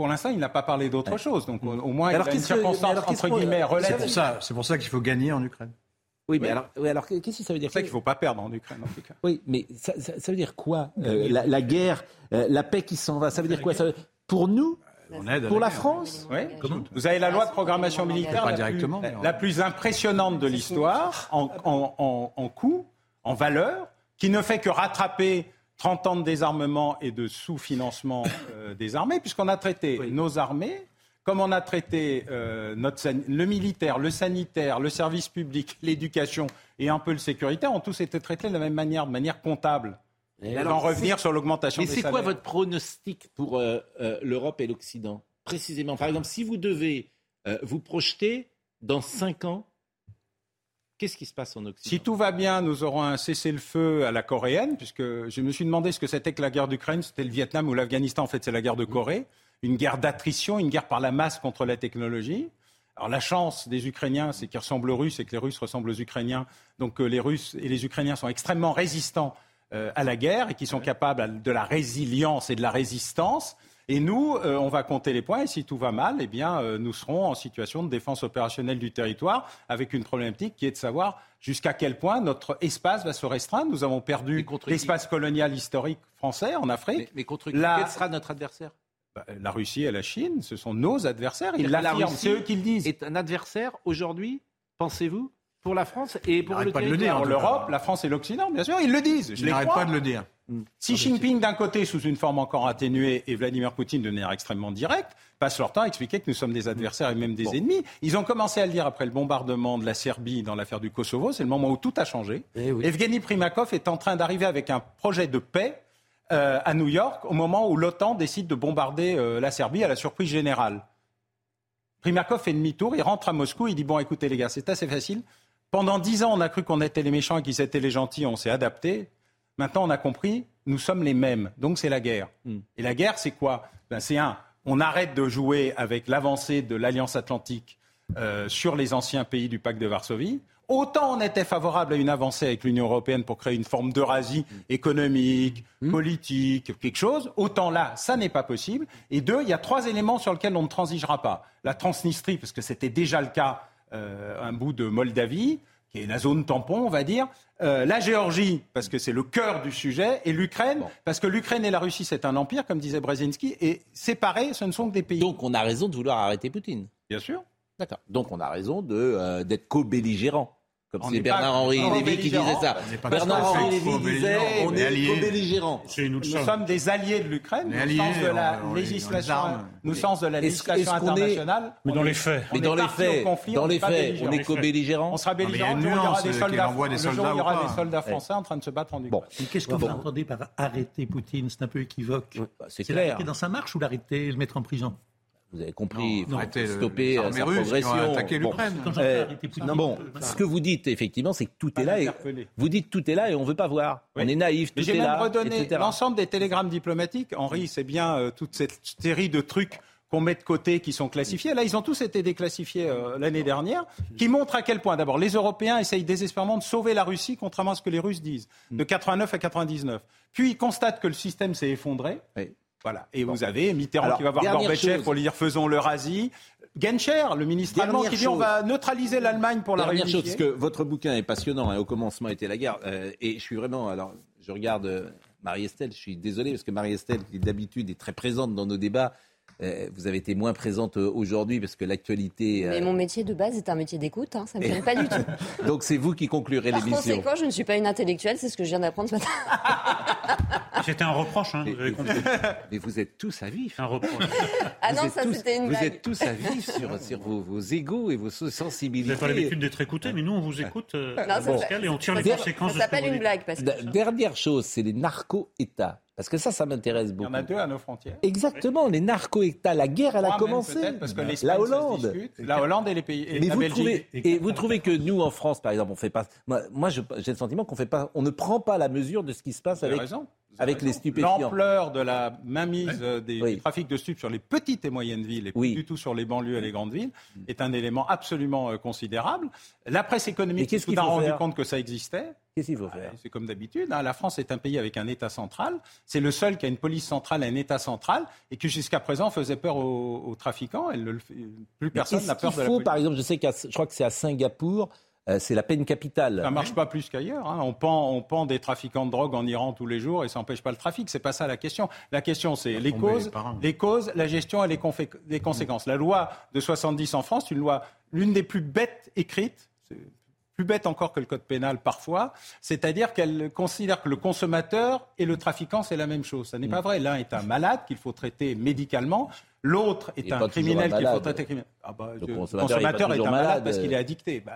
Pour l'instant, il n'a pas parlé d'autre chose. Donc au moins, il a une circonstance entre guillemets C'est pour ça, c'est pour ça qu'il faut gagner en Ukraine. Oui, mais alors, alors qu'est-ce que ça veut dire C'est ça qu'il ne faut pas perdre en Ukraine, en tout cas. Oui, mais ça, veut dire quoi euh, la, guerre, euh, la paix qui s'en va, ça veut dire quoi ça Pour nous, pour la France oui. Vous avez la loi de programmation militaire la, directement, plus, la plus impressionnante de l'histoire en, en, en, coût, en valeur, qui ne fait que rattraper 30 ans de désarmement et de sous-financement euh, des armées, puisqu'on a traité nos armées comme on a traité euh, notre, le militaire, le sanitaire, le service public, l'éducation et un peu le sécuritaire, ont tous été traités de la même manière, de manière comptable. Et en revenir sur l'augmentation des salaires. Mais c'est quoi votre pronostic pour euh, l'Europe et l'Occident? Précisément, par exemple, si vous devez vous projeter dans cinq ans, Qu'est-ce qui se passe en Occident Si tout va bien, nous aurons un cessez-le-feu à la coréenne, puisque je me suis demandé ce que c'était que la guerre d'Ukraine, c'était le Vietnam ou l'Afghanistan, en fait c'est la guerre de Corée une guerre d'attrition, une guerre par la masse contre la technologie. Alors la chance des Ukrainiens, c'est qu'ils ressemblent aux Russes et que les Russes ressemblent aux Ukrainiens. Donc euh, les Russes et les Ukrainiens sont extrêmement résistants euh, à la guerre et qui sont capables de la résilience et de la résistance. Et nous, euh, on va compter les points et si tout va mal, eh bien, nous serons en situation de défense opérationnelle du territoire avec une problématique qui est de savoir jusqu'à quel point notre espace va se restreindre. Nous avons perdu l'espace colonial historique français en Afrique. Mais, contre qui Quel sera notre adversaire? Bah, la Russie et la Chine, ce sont nos adversaires. Ils l'affirment, c'est eux qui le disent. Est un adversaire aujourd'hui, pensez-vous, pour la France et pour le pas de le dire. L'Europe, la France et l'Occident, bien sûr, ils le disent. Je n'arrête pas de le dire. Hmm. Xi Jinping, d'un côté, sous une forme encore atténuée, et Vladimir Poutine, de manière extrêmement directe, passent leur temps à expliquer que nous sommes des adversaires et même des ennemis. Ils ont commencé à le dire après le bombardement de la Serbie dans l'affaire du Kosovo. C'est le moment où tout a changé. Eh Evgeny Primakov est en train d'arriver avec un projet de paix euh, à New York au moment où l'OTAN décide de bombarder euh, la Serbie à la surprise générale. Primakov fait demi-tour, il rentre à Moscou, il dit Bon, écoutez, les gars, c'est assez facile. Pendant dix ans, on a cru qu'on était les méchants et qu'ils étaient les gentils, on s'est adapté. Maintenant, on a compris, nous sommes les mêmes. Donc, c'est la guerre. Hmm. Et la guerre, c'est quoi? Ben, C'est un, on arrête de jouer avec l'avancée de l'Alliance Atlantique euh, sur les anciens pays du pacte de Varsovie. Autant on était favorable à une avancée avec l'Union européenne pour créer une forme d'Eurasie économique, hmm. politique, quelque chose, autant là, ça n'est pas possible. Et deux, il y a trois éléments sur lesquels on ne transigera pas. La Transnistrie, parce que c'était déjà le cas, euh, un bout de Moldavie, qui est la zone tampon, on va dire. Euh, la Géorgie, parce que c'est le cœur du sujet, et l'Ukraine, parce que l'Ukraine et la Russie, c'est un empire, comme disait Brzezinski, et séparés, ce ne sont que des pays. Donc on a raison de vouloir arrêter Poutine. Bien sûr. D'accord. Donc on a raison euh, d'être co-belligérants. Comme c'est Bernard-Henri Lévy qui disait ça. Bernard-Henri Lévy disait on est co-belligérants. Nous, sommes des alliés de l'Ukraine, nous sens de la législation, nous sens de la législation internationale. Mais dans les faits. Mais dans les faits, dans les faits, on est co-belligérants. On sera belligérants. Il y aura des soldats. il y aura des soldats français en train de se battre en Ukraine. Qu'est-ce que vous entendez par arrêter Poutine C'est un peu équivoque. C'est clair. Dans sa marche ou l'arrêter, le mettre en prison? Vous avez compris, il faut stopper euh, sa progression. Bon, euh, non, bon, ce que vous dites effectivement, c'est que tout est là. Et, vous dites tout est là et on veut pas voir. On est naïf, tout est là. J'ai même redonné l'ensemble des télégrammes diplomatiques. Henri, c'est bien euh, toute cette série de trucs qu'on met de côté, qui sont classifiés. Là, ils ont tous été déclassifiés l'année dernière, qui montrent à quel point, d'abord, les Européens essayent désespérément de sauver la Russie, contrairement à ce que les Russes disent, de 89 à 99. Puis ils constatent que le système s'est effondré. Voilà. Et vous avez Mitterrand Alors, qui va voir dernière Gorbatchev chose. pour lui dire faisons le rasi. Genscher, le ministre Dernière allemand, qui dit on chose. va neutraliser l'Allemagne pour la Dernière chose, réunifier. parce que votre bouquin est passionnant, hein, au commencement était la guerre, euh, et je suis vraiment, alors je regarde euh, Marie-Estelle, je suis désolé, parce que Marie-Estelle, qui d'habitude est très présente dans nos débats, euh, vous avez été moins présente aujourd'hui, parce que l'actualité... euh, Mais mon métier de base est un métier d'écoute, hein, ça ne me gêne pas du tout. Donc c'est vous qui conclurez Par l'émission. conséquent, je ne suis pas une intellectuelle, c'est ce que je viens d'apprendre ce matin. C'était un reproche, hein, vous avez compris. Mais vous êtes tous à vif. Un reproche. Ah Vous non, êtes ça tous- c'était une Vous blague. êtes tous à vif sur, sur vos, vos égaux et vos Vous sensibilités. n'avez pas l'habitude d'être écouté, mais nous, on vous écoute, euh, Non, ça Pascal, et on tire les ça conséquences de ce s'appelle que vous une blague, parce que... Da- Dernière chose, c'est les narco-États. Parce que ça, ça m'intéresse Il y beaucoup. en a deux à nos frontières. Exactement, les narco-États. La guerre, elle a commencé. peut-être, parce que la ça se Hollande. La Hollande et les pays. Et Mais la vous Belgique. trouvez, et vous trouvez que nous, en France, par exemple, on fait pas. Moi, j'ai le sentiment qu'on fait pas, on ne prend pas la mesure de ce qui se passe Vous avez avec, raison. Avec les stupéfiants. L'ampleur de la mainmise des, Oui. du trafic de stupes sur les petites et moyennes villes et Oui. plus du tout sur les banlieues et les grandes villes est un élément absolument euh, considérable. La presse économique s'est rendu compte que ça existait. Qu'est-ce qu'il faut faire C'est comme d'habitude. hein. La France est un pays avec un État central. C'est le seul qui a une police centrale, un État central, et qui jusqu'à présent faisait peur aux, aux trafiquants. Le plus personne n'a peur de la faut, police. par exemple, je sais qu'à, je crois que c'est à Singapour, c'est la peine capitale. Ça marche pas plus qu'ailleurs. hein. On, pend, on pend des trafiquants de drogue en Iran tous les jours et ça n'empêche pas le trafic. C'est pas ça la question. La question, c'est les causes, les causes, la gestion et les, les conséquences. La loi de 70 en France, une loi, l'une des plus bêtes écrites. plus bête encore que le code pénal parfois, c'est-à-dire qu'elle considère que le consommateur et le trafiquant, c'est la même chose. Ça n'est Mm. pas vrai. L'un est un malade qu'il faut traiter médicalement, l'autre Il est est un criminel qu'il faut traiter criminel. Ah bah, Le le consommateur est un malade, malade. parce qu'il est addicté. Bah,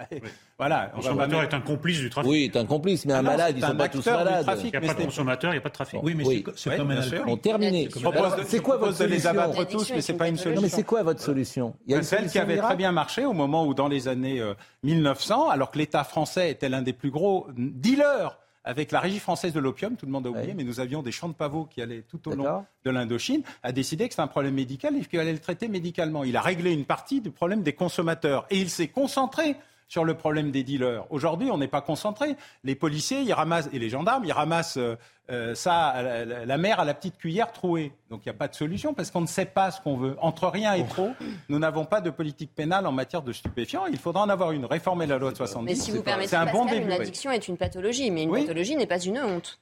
Voilà. Le consommateur est un complice du trafic. Oui, est un complice, mais un Ah non, malade, ils un sont pas tous malades. trafic. Il n'y a pas de consommateur, il n'y a pas de trafic. Oui, mais Oui. c'est Oui, comme un. On terminé. Je propose de, C'est quoi votre de les solution abattre tous, mais est c'est pas une pathologie. Non, mais solution. c'est quoi votre solution Il y a une Celle qui solution avait très bien marché au moment où, dans les années euh, 1900, alors que l'État français était l'un des plus gros dealers avec la régie française de l'opium, tout le monde a oublié, mais nous avions des champs de pavots qui allaient tout au long de l'Indochine, a décidé que c'était un problème médical et qu'il allait le traiter médicalement. Il a réglé une partie du problème des consommateurs et il s'est concentré sur le problème des dealers. Aujourd'hui, on n'est pas concentré. Les policiers, ils ramassent, et les gendarmes, ils ramassent euh, euh, ça, la, la- mer à la petite cuillère trouée. Donc il n'y a pas de solution parce qu'on ne sait pas ce qu'on veut. Entre rien et trop, nous n'avons pas de politique pénale en matière de stupéfiants. Il faudra en avoir une. Réformer la loi de 70. Mais si vous permettez, c'est un bon Pascal, début. une addiction est une pathologie, mais une Oui. pathologie n'est pas une honte.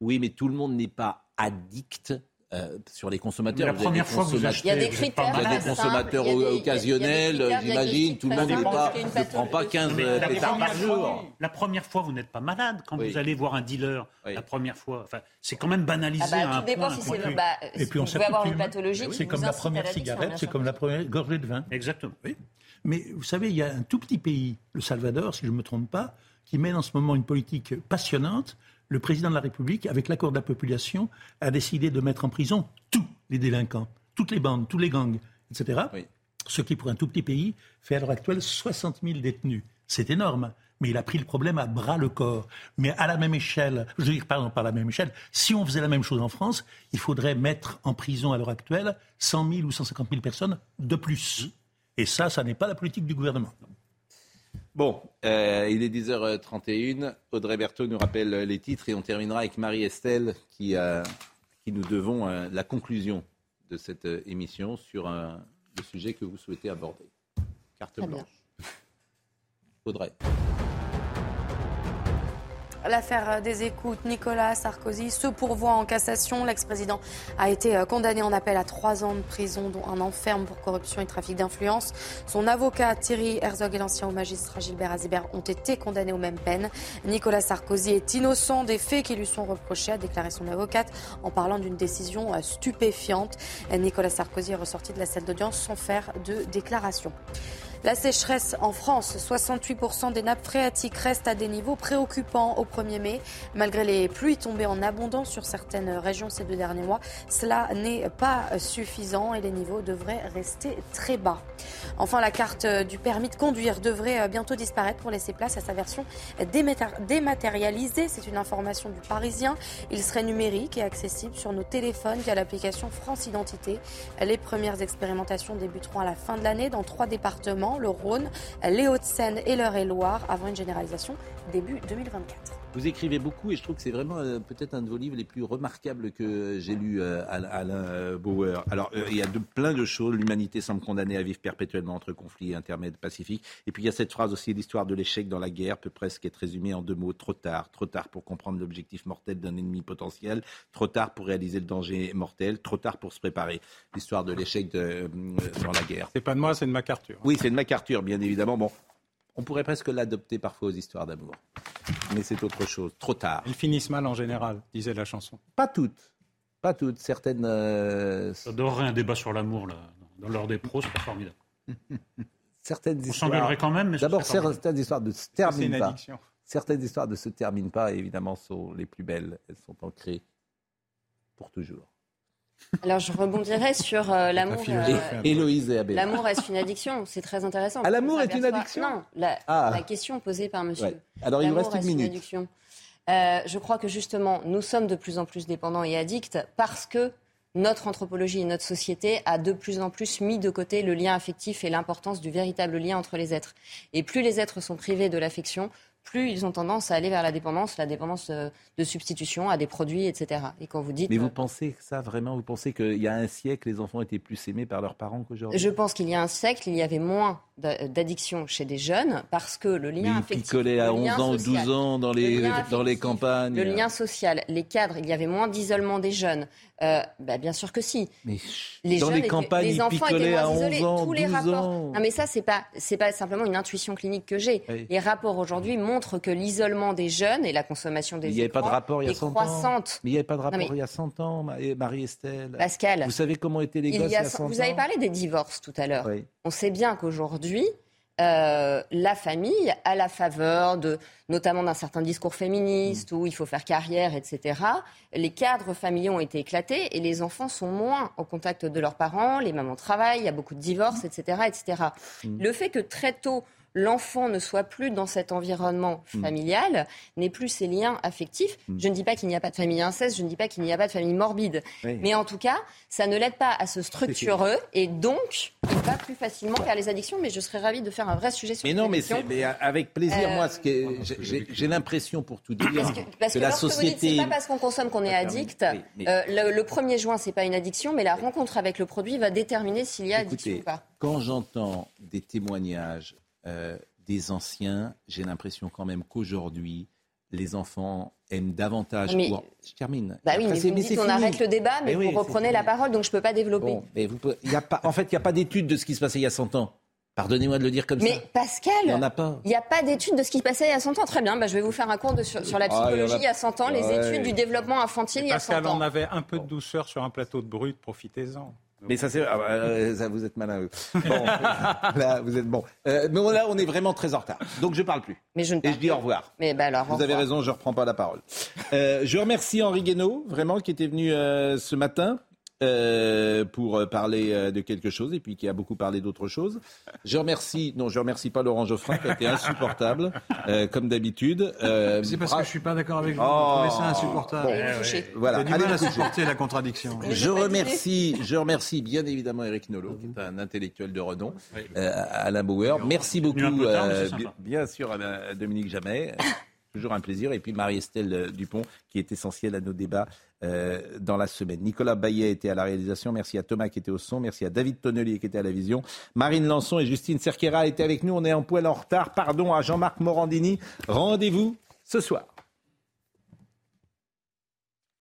Oui, mais tout le monde n'est pas addict euh, sur les consommateurs. Mais la première fois que vous consommateurs- Il y a des critères. Il y a malade. des consommateurs occasionnels, j'imagine. Tout le monde n'est simples, pas, ne prend pas pathologie- 15 Mais euh, pétards par jour. la première fois, vous n'êtes pas malade quand Oui. vous allez voir un dealer. Oui. La première fois, enfin, c'est quand même banalisé Ah bah, à un tout dépend point. si c'est le. Bah, Et puis on vous avoir une pathologie C'est comme la première cigarette, c'est comme la première gorgée de vin. Exactement. Mais vous savez, il y a un tout petit pays, le Salvador, si je ne me trompe pas, qui mène en ce moment une politique passionnante. Le président de la République, avec l'accord de la population, a décidé de mettre en prison tous les délinquants, toutes les bandes, tous les gangs, etc. Oui. Ce qui, pour un tout petit pays, fait à l'heure actuelle 60 000 détenus. C'est énorme. Mais il a pris le problème à bras le corps. Mais à la même échelle, je veux dire, pardon, pas à la même échelle, si on faisait la même chose en France, il faudrait mettre en prison à l'heure actuelle 100 000 ou 150 000 personnes de plus. Et ça, ça n'est pas la politique du gouvernement. Bon, euh, il est 10h31. Audrey Berthaud nous rappelle les titres et on terminera avec Marie-Estelle qui, euh, qui nous devons euh, la conclusion de cette émission sur le sujet que vous souhaitez aborder. Carte Très bien. blanche. Audrey. L'affaire des écoutes, Nicolas Sarkozy se pourvoit en cassation. L'ex-président a été euh, condamné en appel à trois ans de prison, dont un an ferme pour corruption et trafic d'influence. Son avocat Thierry Herzog et l'ancien magistrat Gilbert Azibert ont été condamnés aux mêmes peines. Nicolas Sarkozy est innocent des faits qui lui sont reprochés, a déclaré son avocate en parlant d'une décision euh, stupéfiante. Nicolas Sarkozy est ressorti de la salle d'audience sans faire de déclaration. La sécheresse en France, 68% des nappes phréatiques restent à des niveaux préoccupants au 1er mai. Malgré les pluies tombées en abondance sur certaines régions ces deux derniers mois, cela n'est pas suffisant et les niveaux devraient rester très bas. Enfin, la carte du permis de conduire devrait bientôt disparaître pour laisser place à sa version dématérialisée. C'est une information du Parisien. Il serait numérique et accessible sur nos téléphones via l'application France Identité. Les premières expérimentations débuteront à la fin de l'année dans trois départements, le Rhône, les Hauts-de-Seine et l'Eure-et-Loire, avant une généralisation début 2024. Vous écrivez beaucoup et je trouve que c'est vraiment euh, peut-être un de vos livres les plus remarquables que j'ai lu, euh, Alain euh, Bauer. Alors, euh, il y a de, plein de choses. L'humanité semble condamnée à vivre perpétuellement entre conflits intermèdes pacifiques. Et puis il y a cette phrase aussi, l'histoire de l'échec dans la guerre peut presque être résumée en deux mots. Trop tard. Trop tard pour comprendre l'objectif mortel d'un ennemi potentiel. Trop tard pour réaliser le danger mortel. Trop tard pour se préparer. L'histoire de l'échec dans la guerre. C'est pas de moi, c'est de MacArthur. Oui, c'est de MacArthur, bien évidemment. Bon, on pourrait presque l'adopter parfois aux histoires d'amour. Mais c'est autre chose. Trop tard. Elles finissent mal en général, disait la chanson. Pas toutes. Pas toutes. Certaines. euh, J'adorerais un débat sur l'amour, là, dans l'heure des pros, c'est formidable. certaines On histoires. s'engueulerait quand même, mais ce D'abord, certaines histoires ne se C'est terminent pas. Certaines histoires ne se terminent pas et évidemment sont les plus belles. Elles sont ancrées pour toujours. Alors je rebondirais sur euh, l'amour. euh, Héloïse et. L'amour reste une addiction, c'est très intéressant. Ah, l'amour est une addiction Non, la, Ah. la question posée par monsieur. Ouais. Alors, il reste une minute. addiction. Euh, je crois que justement, nous sommes de plus en plus dépendants et addicts parce que notre anthropologie et notre société a de plus en plus mis de côté le lien affectif et l'importance du véritable lien entre les êtres. Et plus les êtres sont privés de l'affection, plus ils ont tendance à aller vers la dépendance, la dépendance euh, de substitution à des produits, etc. Et quand vous dites... Mais vous pensez que ça vraiment Vous pensez qu'il y a un siècle, les enfants étaient plus aimés par leurs parents qu'aujourd'hui? Je pense qu'il y a un siècle, il y avait moins d'a- d'addiction chez des jeunes parce que le lien ils affectif, picolaient à le 11 lien ans ou social, 12 ans dans le les, dans les campagnes. Le lien social, les cadres, il y avait moins d'isolement des jeunes. Euh, bah, bien sûr que si. Mais les dans jeunes les étaient- campagnes, les ils enfants étaient moins à 11 isolés. ans, Tous les 12 rapports. ans. Non, mais ça, c'est pas, pas simplement une intuition clinique que j'ai. Oui. Les rapports aujourd'hui montrent que l'isolement des jeunes et la consommation des il avait pas de écrans rapport il y a est 100 ans. croissante. Mais il n'y avait pas de rapport mais- il y a 100 ans, Marie-Estelle. Pascal, Vous savez comment étaient les gosses y il y a 100 vous avez ans parlé des divorces tout à l'heure. Oui. On sait bien qu'aujourd'hui, euh, la famille, à la faveur de, notamment d'un certain discours féministe Mm. où il faut faire carrière, etc., les cadres familiaux ont été éclatés et les enfants sont moins au contact de leurs parents, les mamans travaillent, il y a beaucoup de divorces, etc., etc. Mm. Le fait que très tôt, l'enfant ne soit plus dans cet environnement Mm. familial, n'ait plus ces liens affectifs. Je ne dis pas qu'il n'y a pas de famille inceste, je ne dis pas qu'il n'y a pas de famille morbide. Oui. Mais en tout cas, ça ne l'aide pas à se structurer et donc il va plus facilement vers les addictions. Mais je serais ravie de faire un vrai sujet sur Mais les non, mais, mais avec plaisir. Euh, Moi, j'ai- l'impression, pour tout dire, Parce que, parce que la société. c'est pas parce qu'on consomme qu'on est addict, termine. Oui, mais- euh, le, le 1er juin c'est pas une addiction, mais la rencontre avec le produit va déterminer s'il y a addiction ou pas. quand j'entends des témoignages euh, des anciens, j'ai l'impression quand même qu'aujourd'hui, les enfants aiment davantage. Mais- je termine. Bah oui, Après, mais vous me dites c'est on fini. arrête le débat, mais, Mais oui, vous reprenez la parole, donc je peux pas développer. Bon, mais vous pouvez- il y a pas, en fait, il n'y a pas d'étude de ce qui se passait il y a 100 ans. Pardonnez-moi de le dire comme Mais ça. Pascal, Il n'y en a pas. Il n'y a pas d'études de ce qui se passait il y a 100 ans. Très bien, bah, je vais vous faire un cours de- sur, sur la Ah, il y en a- psychologie il y a 100 ans, les études du développement infantile il y a 100 Pascal, ans. on avait un peu de douceur sur un plateau de brut, profitez-en. Mais ça, c'est. ah, euh, ça, vous êtes malin. Bon, là, vous êtes bon. Euh, mais là, on est vraiment très en retard. Donc, je parle plus. Mais je ne Et je dis au revoir. Mais bah alors, Vous avez raison, je ne reprends pas la parole. Euh, je remercie Henri Guénaud, vraiment, qui était venu euh, ce matin euh, pour euh, parler euh, de quelque chose et puis qui a beaucoup parlé d'autre chose. Je remercie, non, je remercie pas Laurent Geoffrin, qui a été insupportable, euh, comme d'habitude. Euh, C'est parce bra- que je suis pas d'accord avec vous. Oh. Vous trouvez ça insupportable. Bon, coucher. Voilà, allez mal à supporter la contradiction. Je remercie, je remercie bien évidemment Eric Nolot, qui est un intellectuel de renom, euh, Alain Bauer. Merci beaucoup, tard, euh, bien, bien sûr, à Dominique Jamais. Toujours un plaisir. Et puis Marie-Estelle Dupont, qui est essentielle à nos débats euh, dans la semaine. Nicolas Baillet était à la réalisation. Merci à Thomas qui était au son. Merci à David Tonnelier qui était à la vision. Marine Lançon et Justine Cerquera étaient avec nous. On est en poil en retard. Pardon à Jean-Marc Morandini. Rendez-vous ce soir.